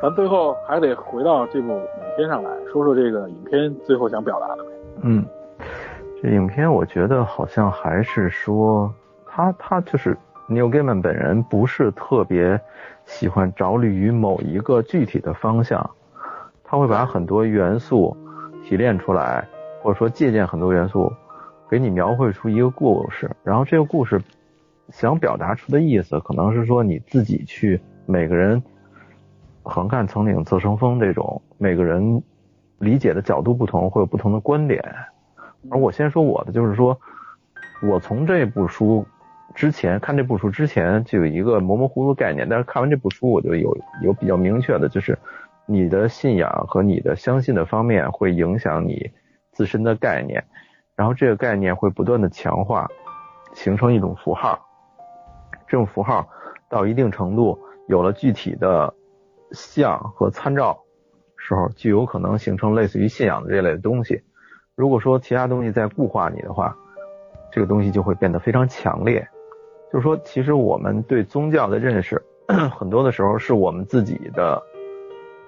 咱最后还得回到这部影片上来说说这个影片最后想表达的。嗯，这影片我觉得好像还是说他他就是 Neil Gaiman 本人不是特别喜欢着力于某一个具体的方向，他会把很多元素提炼出来，或者说借鉴很多元素，给你描绘出一个故事，然后这个故事想表达出的意思，可能是说你自己去每个人横看成岭侧成峰这种，每个人理解的角度不同，会有不同的观点。而我先说我的，就是说我从这部书之前看这部书之前就有一个模模糊糊的概念，但是看完这部书我就有有比较明确的，就是你的信仰和你的相信的方面会影响你自身的概念，然后这个概念会不断的强化，形成一种符号。这种符号到一定程度有了具体的像和参照时候，就有可能形成类似于信仰的这类的东西。如果说其他东西在固化你的话，这个东西就会变得非常强烈。就是说，其实我们对宗教的认识，很多的时候是我们自己的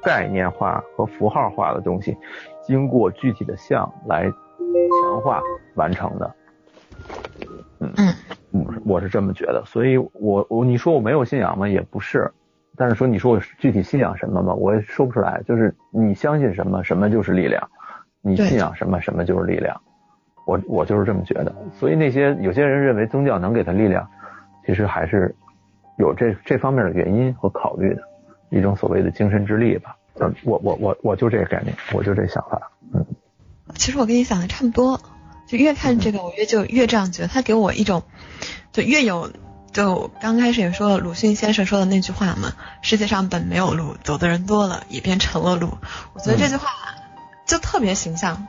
概念化和符号化的东西，经过具体的像来强化完成的。嗯嗯嗯，我是这么觉得。所以我我你说我没有信仰吗？也不是。但是说你说我具体信仰什么吗？我也说不出来。就是你相信什么，什么就是力量；你信仰什么，什么就是力量。我我就是这么觉得。所以那些有些人认为宗教能给他力量，其实还是有这 这方面的原因和考虑的，一种所谓的精神之力吧。我我我我就这个概念，我就这想法。嗯其实我跟你想的差不多，就越看这个，我越就越这样觉得，他给我一种就越有，就刚开始也说了鲁迅先生说的那句话嘛，世界上本没有路，走的人多了，也变成了路。我觉得这句话就特别形象，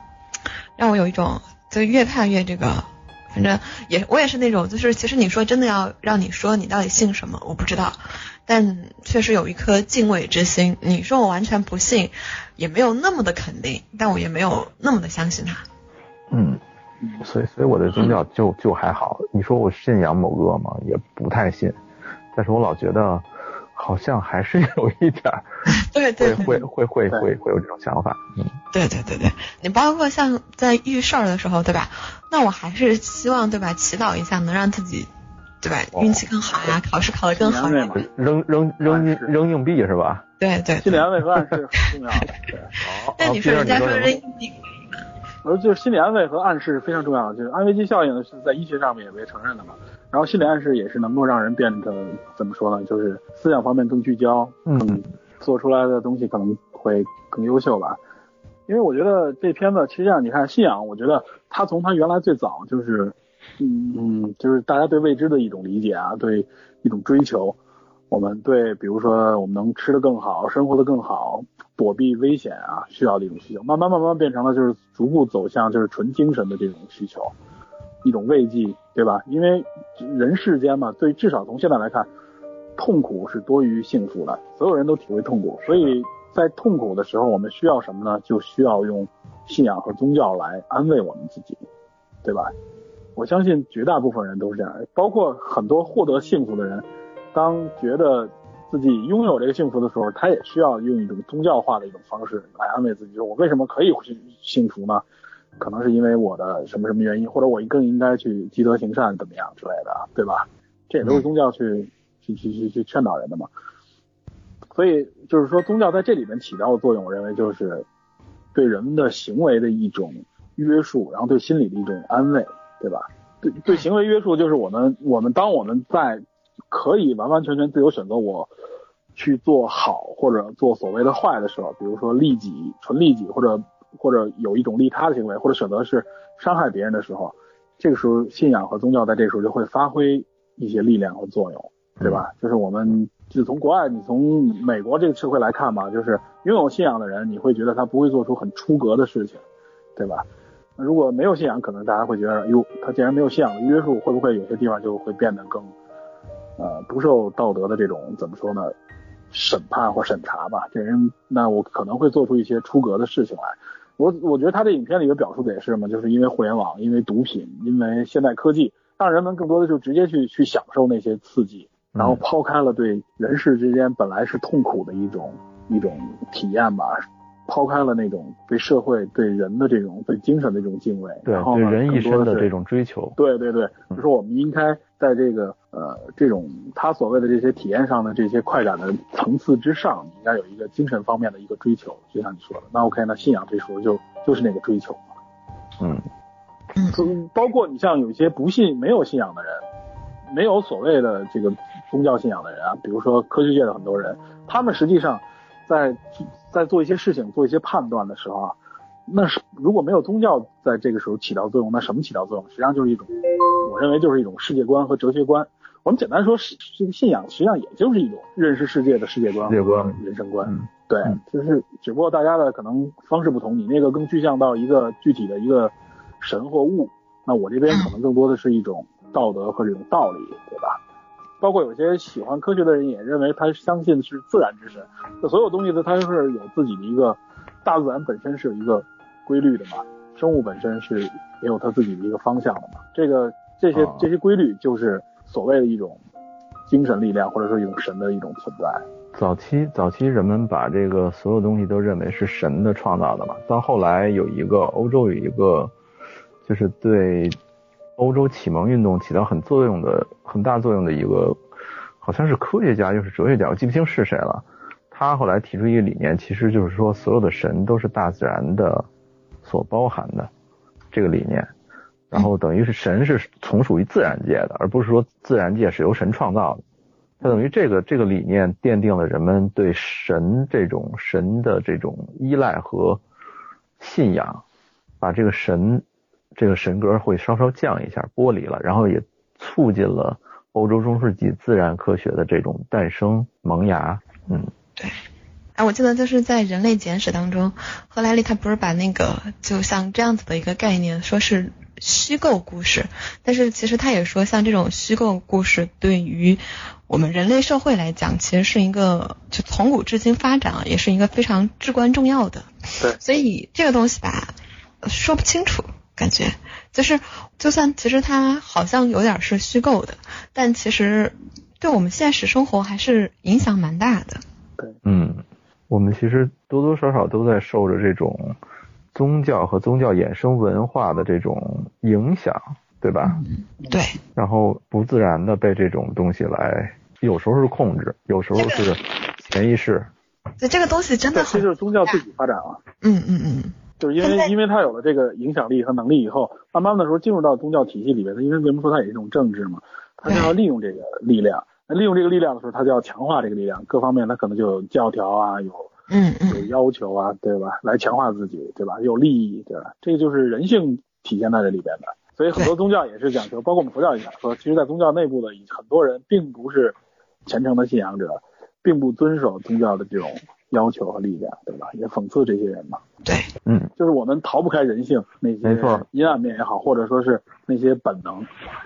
让我有一种就越看越这个。反正也我也是那种，就是其实你说真的要让你说你到底信什么，我不知道，但确实有一颗敬畏之心。你说我完全不信，也没有那么的肯定，但我也没有那么的相信他。嗯，所以所以我的宗教就就还好。你说我信仰某个吗？也不太信，但是我老觉得好像还是有一点儿对对对会会会会会会有这种想法。嗯对对对对，你包括像在遇事儿的时候，对吧？那我还是希望，对吧？祈祷一下，能让自己，对吧？哦运气更好呀，考试考得更好扔扔扔扔硬币是吧？对对对。心理安慰和暗示很重要的。对，哦但你说人家说扔硬币，而就是心理安慰和暗示是非常重要的，就是安慰剂效应是在医学上面也被承认的嘛。然后心理暗示也是能够让人变得怎么说呢？就是思想方面更聚焦，嗯做出来的东西可能会更优秀吧。因为我觉得这片子实际上你看信仰，我觉得它从它原来最早就是，嗯嗯，就是大家对未知的一种理解啊，对一种追求。我们对比如说我们能吃得更好，生活得更好，躲避危险啊，需要的一种需求，慢慢慢慢变成了就是逐步走向就是纯精神的这种需求。一种慰藉，对吧？因为人世间嘛，对至少从现在来看，痛苦是多于幸福的，所有人都体会痛苦，所以在痛苦的时候，我们需要什么呢？就需要用信仰和宗教来安慰我们自己，对吧？我相信绝大部分人都是这样，包括很多获得幸福的人，当觉得自己拥有这个幸福的时候，他也需要用一种宗教化的一种方式来安慰自己，就我为什么可以幸福呢？可能是因为我的什么什么原因，或者我更应该去积德行善，怎么样之类的，对吧？这也都是宗教去去去去去劝导人的嘛。所以就是说，宗教在这里面起到的作用，我认为就是对人们的行为的一种约束，然后对心理的一种安慰。对吧？对对，行为约束就是我们我们当我们在可以完完全全自由选择我去做好或者做所谓的坏的时候，比如说利己纯利己，或者或者有一种利他的行为，或者选择是伤害别人的时候，这个时候信仰和宗教在这个时候就会发挥一些力量和作用，对吧？就是我们就从国外，你从美国这个社会来看吧，就是拥有信仰的人，你会觉得他不会做出很出格的事情，对吧？如果没有信仰，可能大家会觉得，哟，他既然没有信仰的约束，会不会有些地方就会变得更，呃，不受道德的这种怎么说呢，审判或审查吧？这人，那我可能会做出一些出格的事情来。我我觉得他这影片里的表述的也是嘛，就是因为互联网，因为毒品，因为现代科技，让人们更多的就直接去去享受那些刺激，然后抛开了对人世之间本来是痛苦的一种一种体验吧。抛开了那种对社会、对人的这种对精神的这种敬畏，对对人一生的这种追求，对对对，就是我们应该在这个呃这种他所谓的这些体验上的这些快感的层次之上，应该有一个精神方面的一个追求，就像你说的，那 OK，那信仰这时候就就是那个追求，嗯嗯，包括你像有一些不信、没有信仰的人，没有所谓的这个宗教信仰的人啊，比如说科学界的很多人，他们实际上在。在做一些事情、做一些判断的时候啊，那是如果没有宗教在这个时候起到作用，那什么起到作用？实际上就是一种，我认为就是一种世界观和哲学观。我们简单说，这个信仰实际上也就是一种认识世界的世界观、世界观、人生观。对，就是只不过大家的可能方式不同，你那个更具象到一个具体的一个神或物，那我这边可能更多的是一种道德和这种道理，对吧？包括有些喜欢科学的人也认为他相信是自然之神，这所有东西呢，它是有自己的一个大自然本身是有一个规律的嘛，生物本身是也有它自己的一个方向的嘛，这个这些这些规律就是所谓的一种精神力量或者说一种神的一种存在。早期早期人们把这个所有东西都认为是神的创造的嘛，到后来有一个欧洲有一个就是对。欧洲启蒙运动起到很作用的很大作用的一个，好像是科学家又是哲学家，我记不清是谁了。他后来提出一个理念，其实就是说所有的神都是大自然的所包含的这个理念。然后等于是神是从属于自然界的，而不是说自然界是由神创造的。它等于这个这个理念奠定了人们对神这种神的这种依赖和信仰，把这个神。这个神格会稍稍降一下，剥离了，然后也促进了欧洲中世纪自然科学的这种诞生萌芽。嗯，对。哎，我记得就是在《人类简史》当中，赫拉利他不是把那个就像这样子的一个概念说是虚构故事，但是其实他也说，像这种虚构故事对于我们人类社会来讲，其实是一个就从古至今发展啊，也是一个非常至关重要的。对。所以这个东西吧，说不清楚。感觉就是，就算其实它好像有点是虚构的，但其实对我们现实生活还是影响蛮大的。对，嗯，我们其实多多少少都在受着这种宗教和宗教衍生文化的这种影响，对吧？对。然后不自然的被这种东西来，有时候是控制，有时候是潜意识。对，这个东西真的很。这就是宗教自己发展啊。嗯嗯嗯。就是因为因为他有了这个影响力和能力以后，慢慢的时候进入到宗教体系里面，他因为为什么说它也是一种政治嘛？他就要利用这个力量，那利用这个力量的时候，他就要强化这个力量，各方面他可能就有教条啊，有嗯嗯有要求啊，对吧？来强化自己，对吧？有利益，对吧？这个就是人性体现在这里边的。所以很多宗教也是讲究，包括我们佛教也讲说，其实，在宗教内部的很多人并不是虔诚的信仰者，并不遵守宗教的这种要求和力量，对吧？也讽刺这些人嘛。对，嗯，就是我们逃不开人性那没错些阴暗面也好，或者说是那些本能。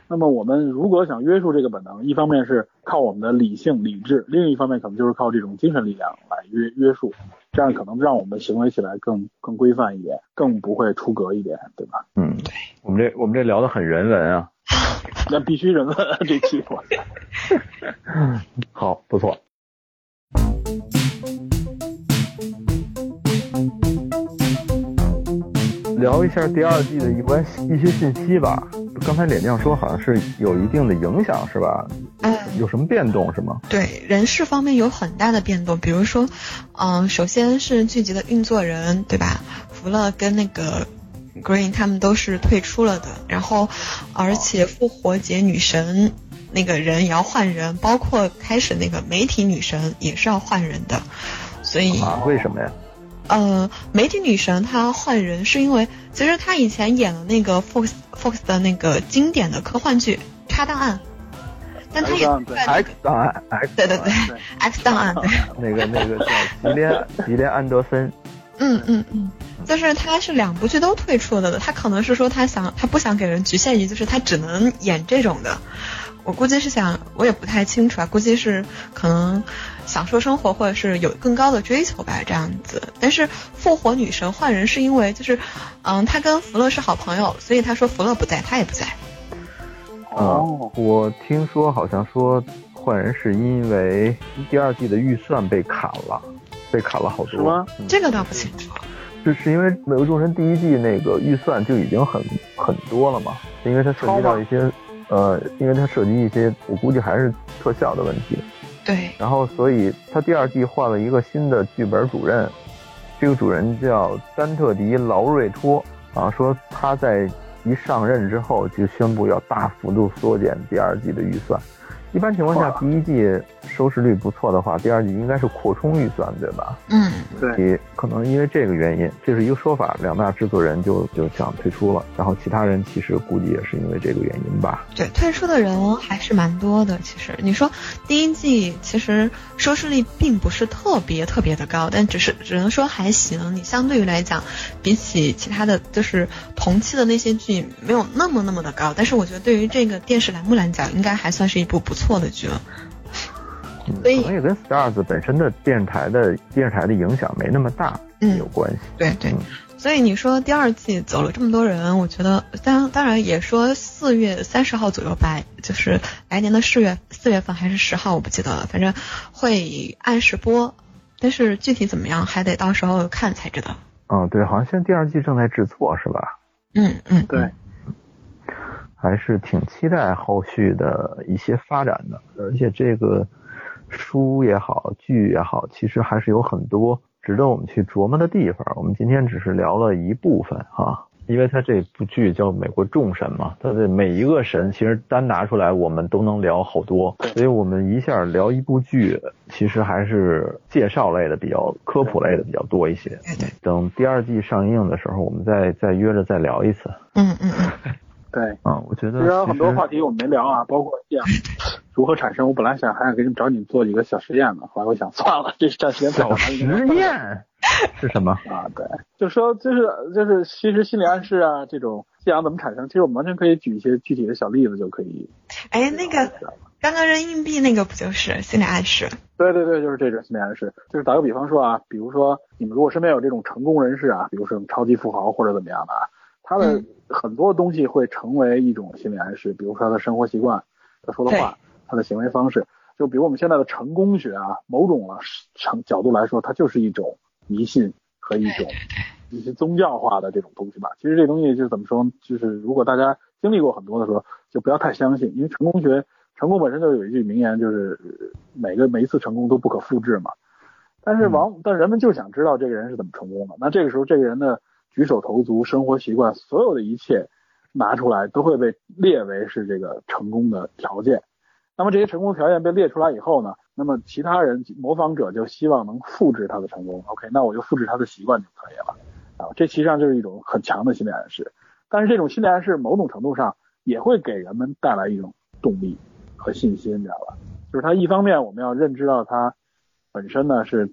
那么我们如果想约束这个本能，一方面是靠我们的理性理智，另一方面可能就是靠这种精神力量来约约束，这样可能让我们行为起来更更规范一点，更不会出格一点，对吧？嗯，我们这我们这聊得很人文啊，那必须人问这期我。好，不错。聊一下第二季的一关一些信息吧。刚才脸酱说好像是有一定的影响，是吧？嗯，有什么变动是吗？对，人事方面有很大的变动，比如说，嗯、首先是剧集的运作人，对吧？福乐跟那个 Green 他们都是退出了的，然后而且复活节女神那个人也要换人，包括开始那个媒体女神也是要换人的，所以啊，为什么呀？呃，媒体女神她换人是因为，其实她以前演了那个 Fox Fox 的那个经典的科幻剧《插档案》，但她也 X 档案 X 档案，X 对对对对。X 档案，对，那个那个叫吉连 吉连安德森，嗯嗯嗯，就是他是两部剧都退出了的，他可能是说他想他不想给人局限于就是他只能演这种的，我估计是想我也不太清楚啊，估计是可能享受生活或者是有更高的追求吧这样子。但是复活女神换人是因为就是嗯他跟福乐是好朋友，所以他说福乐不在他也不在。哦嗯，我听说好像说换人是因为第二季的预算被砍了，被砍了好多是吗。嗯这个倒不清楚。就是因为《美国众神》第一季那个预算就已经很很多了嘛？因为它涉及到一些呃，因为它涉及一些，我估计还是特效的问题。对，然后所以他第二季换了一个新的剧本主任，这个主人叫丹特迪劳瑞托啊，说他在一上任之后就宣布要大幅度缩减第二季的预算。一般情况下，第一季收视率不错的话，第二季应该是扩充预算，对吧？嗯对，也可能因为这个原因，这是一个说法，两大制作人就就想退出了，然后其他人其实估计也是因为这个原因吧。对，退出的人还是蛮多的。其实你说第一季其实收视率并不是特别特别的高，但只是只能说还行。你相对于来讲，比起其他的就是同期的那些剧，没有那么那么的高。但是我觉得对于这个电视栏目来讲，应该还算是一部不错的剧了。嗯，所以可能也跟 Stars 本身的电视台的电视台的影响没那么大嗯有关系。对对嗯，所以你说第二季走了这么多人，我觉得当当然也说四月三十号左右吧，就是来年的四月四月份还是十号我不记得了，反正会按时播，但是具体怎么样还得到时候看才知道。嗯，对，好像现在第二季正在制作是吧？嗯嗯，对，还是挺期待后续的一些发展的，而且这个书也好，剧也好，其实还是有很多值得我们去琢磨的地方。我们今天只是聊了一部分哈，因为它这部剧叫《美国众神》嘛，它的每一个神其实单拿出来我们都能聊好多，所以我们一下聊一部剧，其实还是介绍类的比较科普类的比较多一些。等第二季上映的时候，我们再再约着再聊一次。嗯嗯嗯，对，啊、我觉得其实有很多话题我们没聊啊，包括这样 如何产生。我本来想还想给你们找你们做几个小实验呢，后来我想算了，这占时间太长小。实验 是什么？啊，对，就说就是就是，其实心理暗示啊，这种信仰怎么产生，其实我们完全可以举一些具体的小例子就可以。哎，那个刚刚扔硬币那个不就是心理暗示？对对对，就是这种心理暗示。就是打个比方说啊，比如说你们如果身边有这种成功人士啊，比如说超级富豪或者怎么样的啊，他的嗯很多东西会成为一种心理暗示，比如说他的生活习惯、他说的话、他的行为方式。就比如我们现在的成功学啊，某种啊成角度来说，它就是一种迷信和一种一些宗教化的这种东西吧。其实这东西就是怎么说，就是如果大家经历过很多的时候，就不要太相信，因为成功学成功本身就有一句名言，就是呃每个每一次成功都不可复制嘛。但是往但人们就想知道这个人是怎么成功的，那这个时候这个人的举手投足、生活习惯，所有的一切拿出来都会被列为是这个成功的条件。那么这些成功条件被列出来以后呢，那么其他人模仿者就希望能复制他的成功。OK，那我就复制他的习惯就可以了。啊，这其实上就是一种很强的心理暗示。但是这种心理暗示某种程度上也会给人们带来一种动力和信心，你知道吧？就是它一方面我们要认知到它本身呢是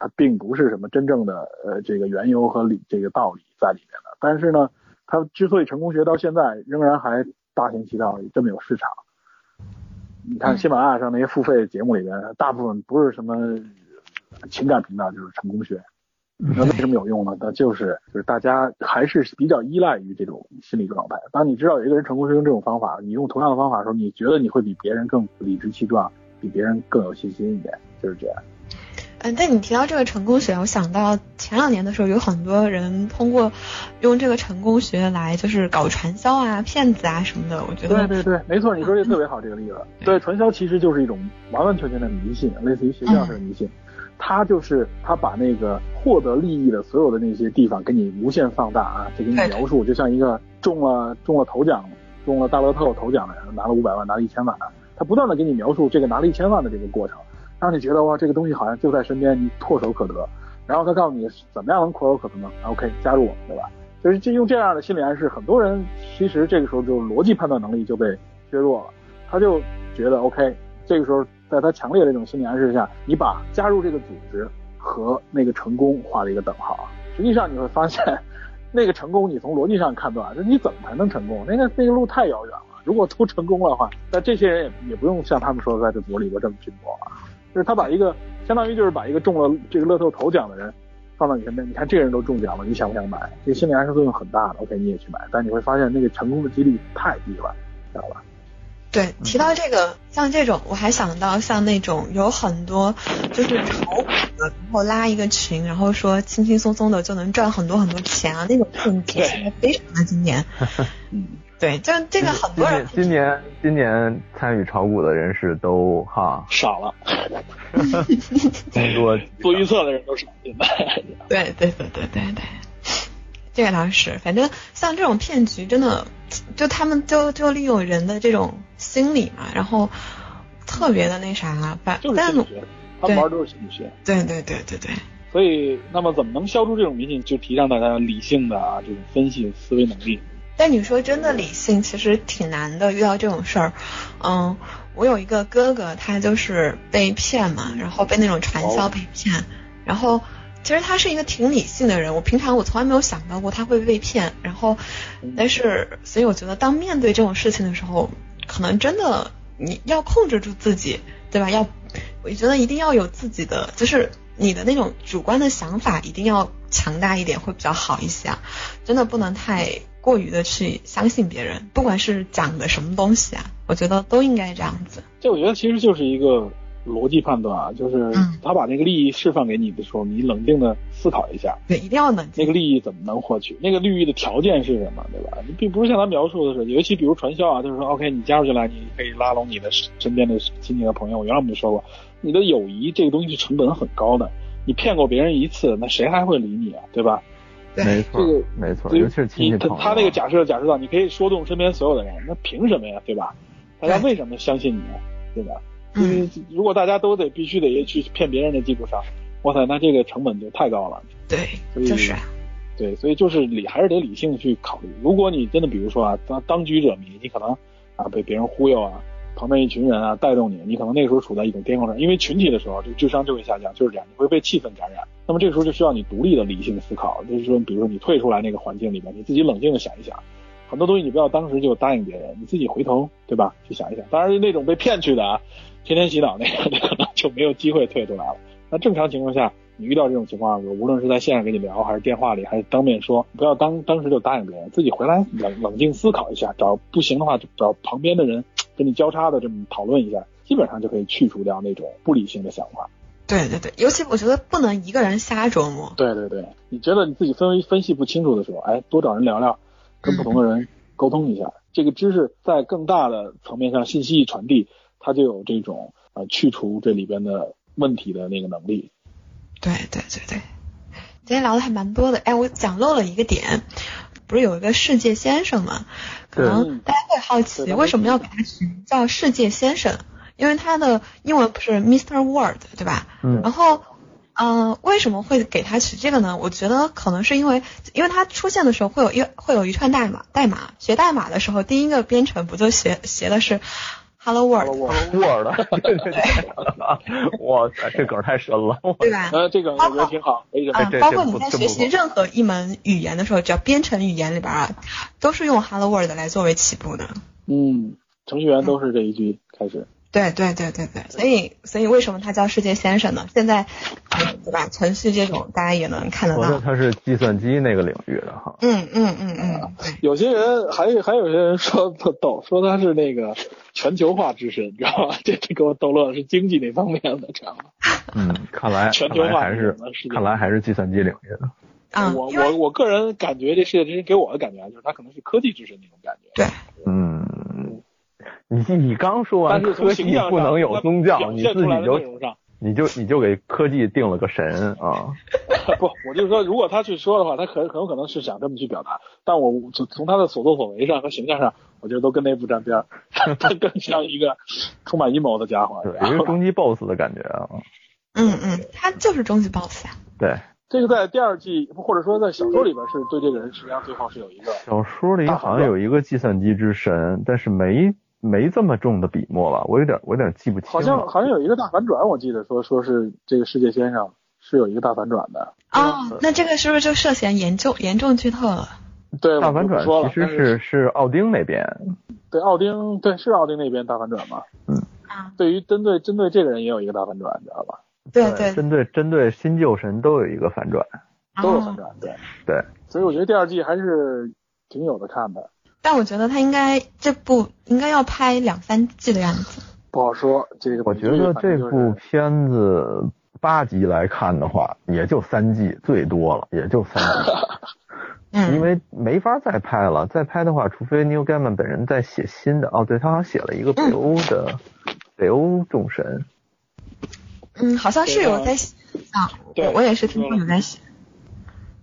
它并不是什么真正的呃这个缘由和理这个道理在里面的。但是呢，它之所以成功学到现在仍然还大行其道，这么有市场。你看喜马拉雅上那些付费节目里边，大部分不是什么情感频道，就是成功学。那为什么有用呢？那就是就是大家还是比较依赖于这种心理状态。当你知道有一个人成功是用这种方法，你用同样的方法的时候，你觉得你会比别人更理直气壮，比别人更有信心一点，就是这样。嗯，但你提到这个成功学，我想到前两年的时候，有很多人通过用这个成功学来就是搞传销啊、骗子啊什么的。我觉得对对对，没错，你说这特别好，这个例子。对，传销其实就是一种完完全全的迷信，类似于邪教式的迷信。他就是他把那个获得利益的所有的那些地方给你无限放大啊，就给你描述，就像一个中了中了头奖、中了大乐透头奖的人拿了五百万、拿了一千万，他不断的给你描述这个拿了一千万的这个过程，让你觉得哇，这个东西好像就在身边，你唾手可得。然后他告诉你怎么样能唾手可得呢？OK，加入我们，对吧？就是就用这样的心理暗示，很多人其实这个时候就逻辑判断能力就被削弱了，他就觉得 OK，这个时候。在他强烈的这种心理暗示下，你把加入这个组织和那个成功画了一个等号。实际上你会发现，那个成功你从逻辑上判断，就你怎么才能成功？那个那个路太遥远了。如果都成功的话，那这些人也也不用像他们说的在这组里边这么拼搏了。就是他把一个相当于就是把一个中了这个乐透头奖的人放到你身边，你看这个人都中奖了，你想不想买？这个心理暗示作用很大的。OK，你也去买，但你会发现那个成功的几率太低了，知道吧？对，提到这个，像这种，我还想到像那种有很多就是炒股的，然后拉一个群，然后说轻轻松松的就能赚很多很多钱啊，那种骗局现在非常的经典。嗯，对，就这个很多人。今年今年参与炒股的人士都哈 少了，更多 做预测的人都少，现在。对对对对对对。这个倒是，反正像这种骗局，真的就他们就就利用人的这种心理嘛，然后特别的那啥，反就是心理学，他们玩都是心理学。对对对对对。所以，那么怎么能消除这种迷信？就提倡大家理性的啊，这种分析思维能力。但你说真的理性，其实挺难的。遇到这种事儿，嗯，我有一个哥哥，他就是被骗嘛，然后被那种传销被骗，然后。其实他是一个挺理性的人，我平常我从来没有想到过他会被骗，然后，但是所以我觉得当面对这种事情的时候，可能真的你要控制住自己，对吧？要，我觉得一定要有自己的，就是你的那种主观的想法一定要强大一点，会比较好一些！真的不能太过于的去相信别人，不管是讲的什么东西啊，我觉得都应该这样子。这我觉得其实就是一个。逻辑判断啊，就是他把那个利益释放给你的时候，你冷静的思考一下，对，一定要冷静。那个利益怎么能获取？那个利益的条件是什么，对吧？你并不是像他描述的是，尤其比如传销啊，就是说，OK，你加入进来，你可以拉拢你的身边的亲戚和朋友。我原来我们就说过，你的友谊这个东西是成本很高的，你骗过别人一次，那谁还会理你啊，对吧？没错，这个没错，尤其是亲戚朋友。他那个假设假设到，你可以说动身边所有的人，那凭什么呀，对吧？大家为什么相信你，对吧？嗯，如果大家都得必须得去骗别人的基础上，哇塞，那这个成本就太高了。对，就是。对，所以就是理还是得理性去考虑。如果你真的比如说啊，当当局者迷，你可能啊被别人忽悠啊，旁边一群人啊带动你，你可能那个时候处在一种巅峰上，因为群体的时候，这个智商就会下降，就是这样，你会被气氛感染。那么这个时候就需要你独立的理性思考，就是说，比如说你退出来那个环境里面，你自己冷静的想一想。很多东西你不要当时就答应别人，你自己回头对吧？去想一想。当然那种被骗去的啊，天天洗脑那个，可能就没有机会退出来了。那正常情况下，你遇到这种情况，无论是在线上跟你聊，还是电话里，还是当面说，不要当当时就答应别人，自己回来冷冷静思考一下，找不行的话就找旁边的人跟你交叉的这么讨论一下，基本上就可以去除掉那种不理性的想法。对对对，尤其我觉得不能一个人瞎琢磨。对对对，你觉得你自己分分析不清楚的时候，哎，多找人聊聊。跟不同的人沟通一下，这个知识在更大的层面上信息一传递，它就有这种呃去除这里边的问题的那个能力。对对对对，今天聊的还蛮多的，哎，我讲漏了一个点，不是有一个世界先生吗？可能大家会好奇为什么要给他取名叫世界先生，因为他的英文不是 Mr. World 对吧？嗯。然后。嗯，为什么会给他取这个呢？我觉得可能是因为，因为他出现的时候会有一会有一串代码，代码学代码的时候，第一个编程不就学学的是 Hello World，World，对对对，哇塞，这梗太深了，对吧？呃，这个我觉得挺好，可以啊这，包括你这不这不在学习任何一门语言的时候，只要编程语言里边啊，都是用 Hello World 来作为起步的。嗯，程序员都是这一句开始。对对对对对，所以所以为什么他叫世界先生呢？现在，呃对吧？程序这种大家也能看得到。合着他是计算机那个领域的哈。嗯嗯嗯嗯，有些人还有还有些人说特逗，说他是那个全球化之神，你知道吧？这这给我逗乐了，是经济那方面的，知道吗？嗯，看来全球化看来还是看来还是计算机领域的。啊，我我我个人感觉这世界之神给我的感觉啊，就是他可能是科技之神那种感觉。对，嗯，你你刚说完科技形象，不能有宗教，你自己就你就你就给科技定了个神啊。不，我就是说，如果他去说的话，他可很有可能是想这么去表达，但我从从他的所作所为上和形象上，我觉得都跟那不沾边儿，他 他更像一个充满阴谋的家伙。对，然后一个终极 BOSS 的感觉啊。嗯嗯，他就是终极 BOSS 啊。对，这个在第二季或者说在小说里边是对这个人实际上最后是有一个小说里好像有一个计算机之神，但是没没这么重的笔墨了？我有点我有点记不清了。好像好像有一个大反转，我记得说说是这个世界先生是有一个大反转的。哦，那这个是不是就涉嫌严重严重剧透了？对，大反转其实是是是奥丁那边，对奥丁，对是奥丁那边大反转嘛。啊，对于针对针对这个人也有一个大反转，你知道吧？对对，针对针对新旧神都有一个反转。哦。都有反转，对对，所以我觉得第二季还是挺有的看的。但我觉得他应该这部应该要拍两三季的样子。不好说，这个我觉得这部片子八集来看的话，也就三季最多了，也就三季，嗯，因为没法再拍了。再拍的话，除非 Neil Gaiman 本人在写新的。哦，对他好像写了一个北欧的、北欧众神。嗯，好像是有在写啊，对我我也是听说有在写。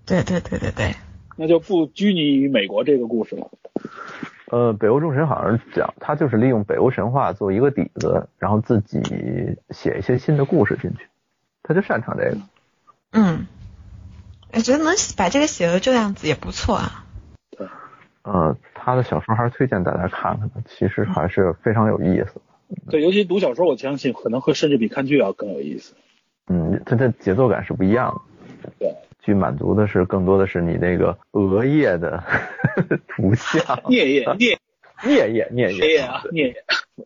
对对对对对，那就不拘泥于美国这个故事了。呃，北欧众神好像讲他就是利用北欧神话做一个底子，然后自己写一些新的故事进去，他就擅长这个。嗯，我觉得能把这个写成这样子也不错啊。呃，他的小说还是推荐大家看看的，其实还是非常有意思。对，尤其读小说，我相信可能会甚至比看剧要更有意思。嗯，它的节奏感是不一样的。对，剧满足的是更多的是你那个额叶的 图像。颞叶，颞颞叶，颞颞叶叶啊，颞叶，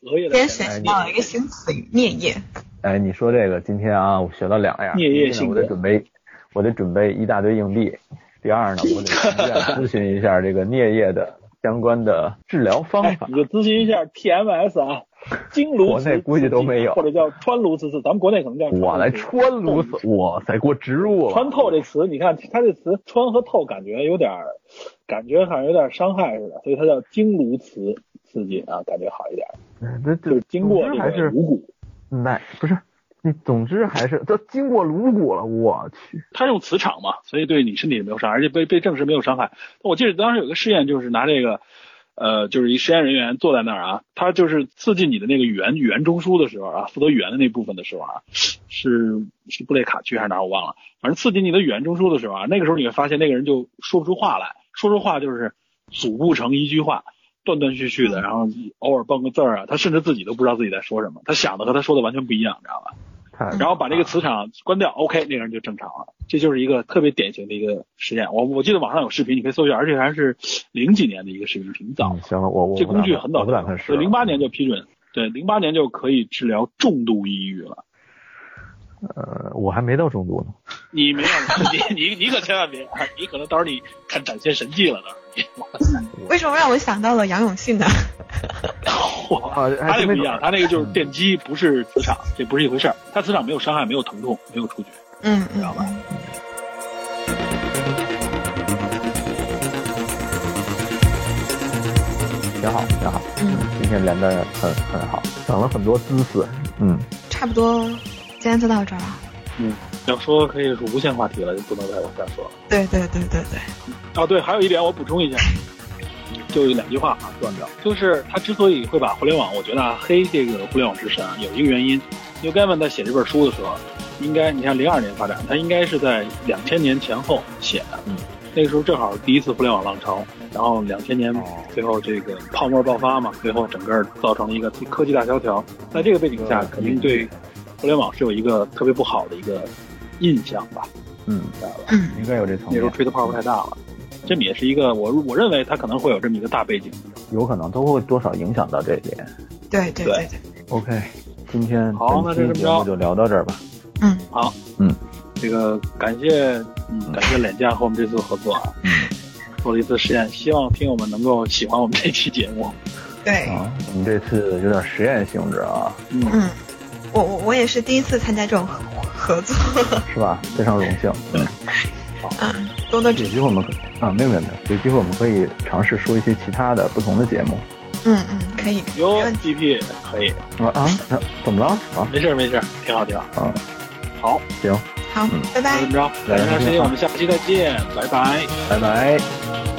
额叶的今天学习到了一个新词语“颞叶哎，你说这个，今天啊，我学到两样。颞叶呢性我得准备，我得准备一大堆硬币。第二呢，我得去医院咨询一下这个颞叶的相关的治疗方法，哎你。就咨询一下 TMS 啊，经颅磁国内估计都没有或者叫穿颅磁刺，咱们国内可能叫我来穿穿颅刺，哇塞，给我植入了。穿透这词，你看它这词穿和透，感觉有点儿，感觉好像有点伤害似的，所以它叫经颅磁刺激啊，感觉好一点，哎这这就是经过这个颅骨。奶不是你，总之还是都经过颅骨了，我去。他用磁场嘛，所以对你身体也没有伤害，而且被被证实没有伤害。我记得当时有个试验，就是拿这个，呃，就是一实验人员坐在那儿啊，他就是刺激你的那个语言语言中枢的时候啊，负责语言的那部分的时候啊，是是布雷卡区还是哪我忘了，反正刺激你的语言中枢的时候啊，那个时候你会发现那个人就说不出话来，说出话就是组不成一句话。断断续续的，然后偶尔蹦个字儿啊，他甚至自己都不知道自己在说什么，他想的和他说的完全不一样，你知道吧？太然后把这个磁场关掉，OK，那个人就正常了。这就是一个特别典型的一个实验。我我记得网上有视频，你可以搜一下，而且还是零几年的一个视频，挺早嗯，。行了，我我这工具很早零八年就批准，对，零八年就可以治疗重度抑郁了。呃，我还没到中度呢。你没有，你 你你可千万别，你可能到时候你看展现神迹了呢。哇塞，”，为什么让我想到了杨永信呢？他那个不一样，他那个就是电击，不是磁场，这不是一回事儿。他磁场没有伤害，没有疼痛，没有触觉。嗯嗯知道吧嗯，挺好，挺好。嗯，今天连的很很好，长了很多知识。嗯，差不多，今天就到这儿了。嗯，要说可以是无限话题了，就不能再往下说了。对对对对对，哦，对，还有一点我补充一下，就有两句话啊，断掉，就是他之所以会把互联网，我觉得啊，黑这个互联网之神啊，有一个原因，因为盖曼在写这本书的时候，应该你看零二年发展，他应该是在两千年前后写的，嗯，那个时候正好第一次互联网浪潮，然后两千年最后这个泡沫爆发嘛，最后整个造成了一个科技大萧条。在这个背景下，肯定对互联网是有一个特别不好的一个印象吧？嗯，知道吧？嗯应该有这层那时候，吹的泡泡太大了。这么也是一个我我认为它可能会有这么一个大背景。有可能都会多少影响到这一点。对对对对对，OK，今天好那就这么着节目就聊到这儿吧。嗯好，嗯，这个感谢嗯感谢脸酱和我们这次合作啊，做了一次实验，希望听友们能够喜欢我们这期节目。对，啊，我们这次有点实验性质啊，嗯，嗯，我我我也是第一次参加这种合合作，是吧？非常荣幸。嗯，好嗯，多多指有机会我们可啊，没有没有没有，有机会我们可以尝试说一些其他的不同的节目。嗯嗯，可以，哟 GP 可以，啊啊，啊怎么了？啊没事没事，挺好挺好。嗯，好，行，好嗯，拜拜那这。么着，感谢大家时间，我们下期再见，拜拜。拜拜。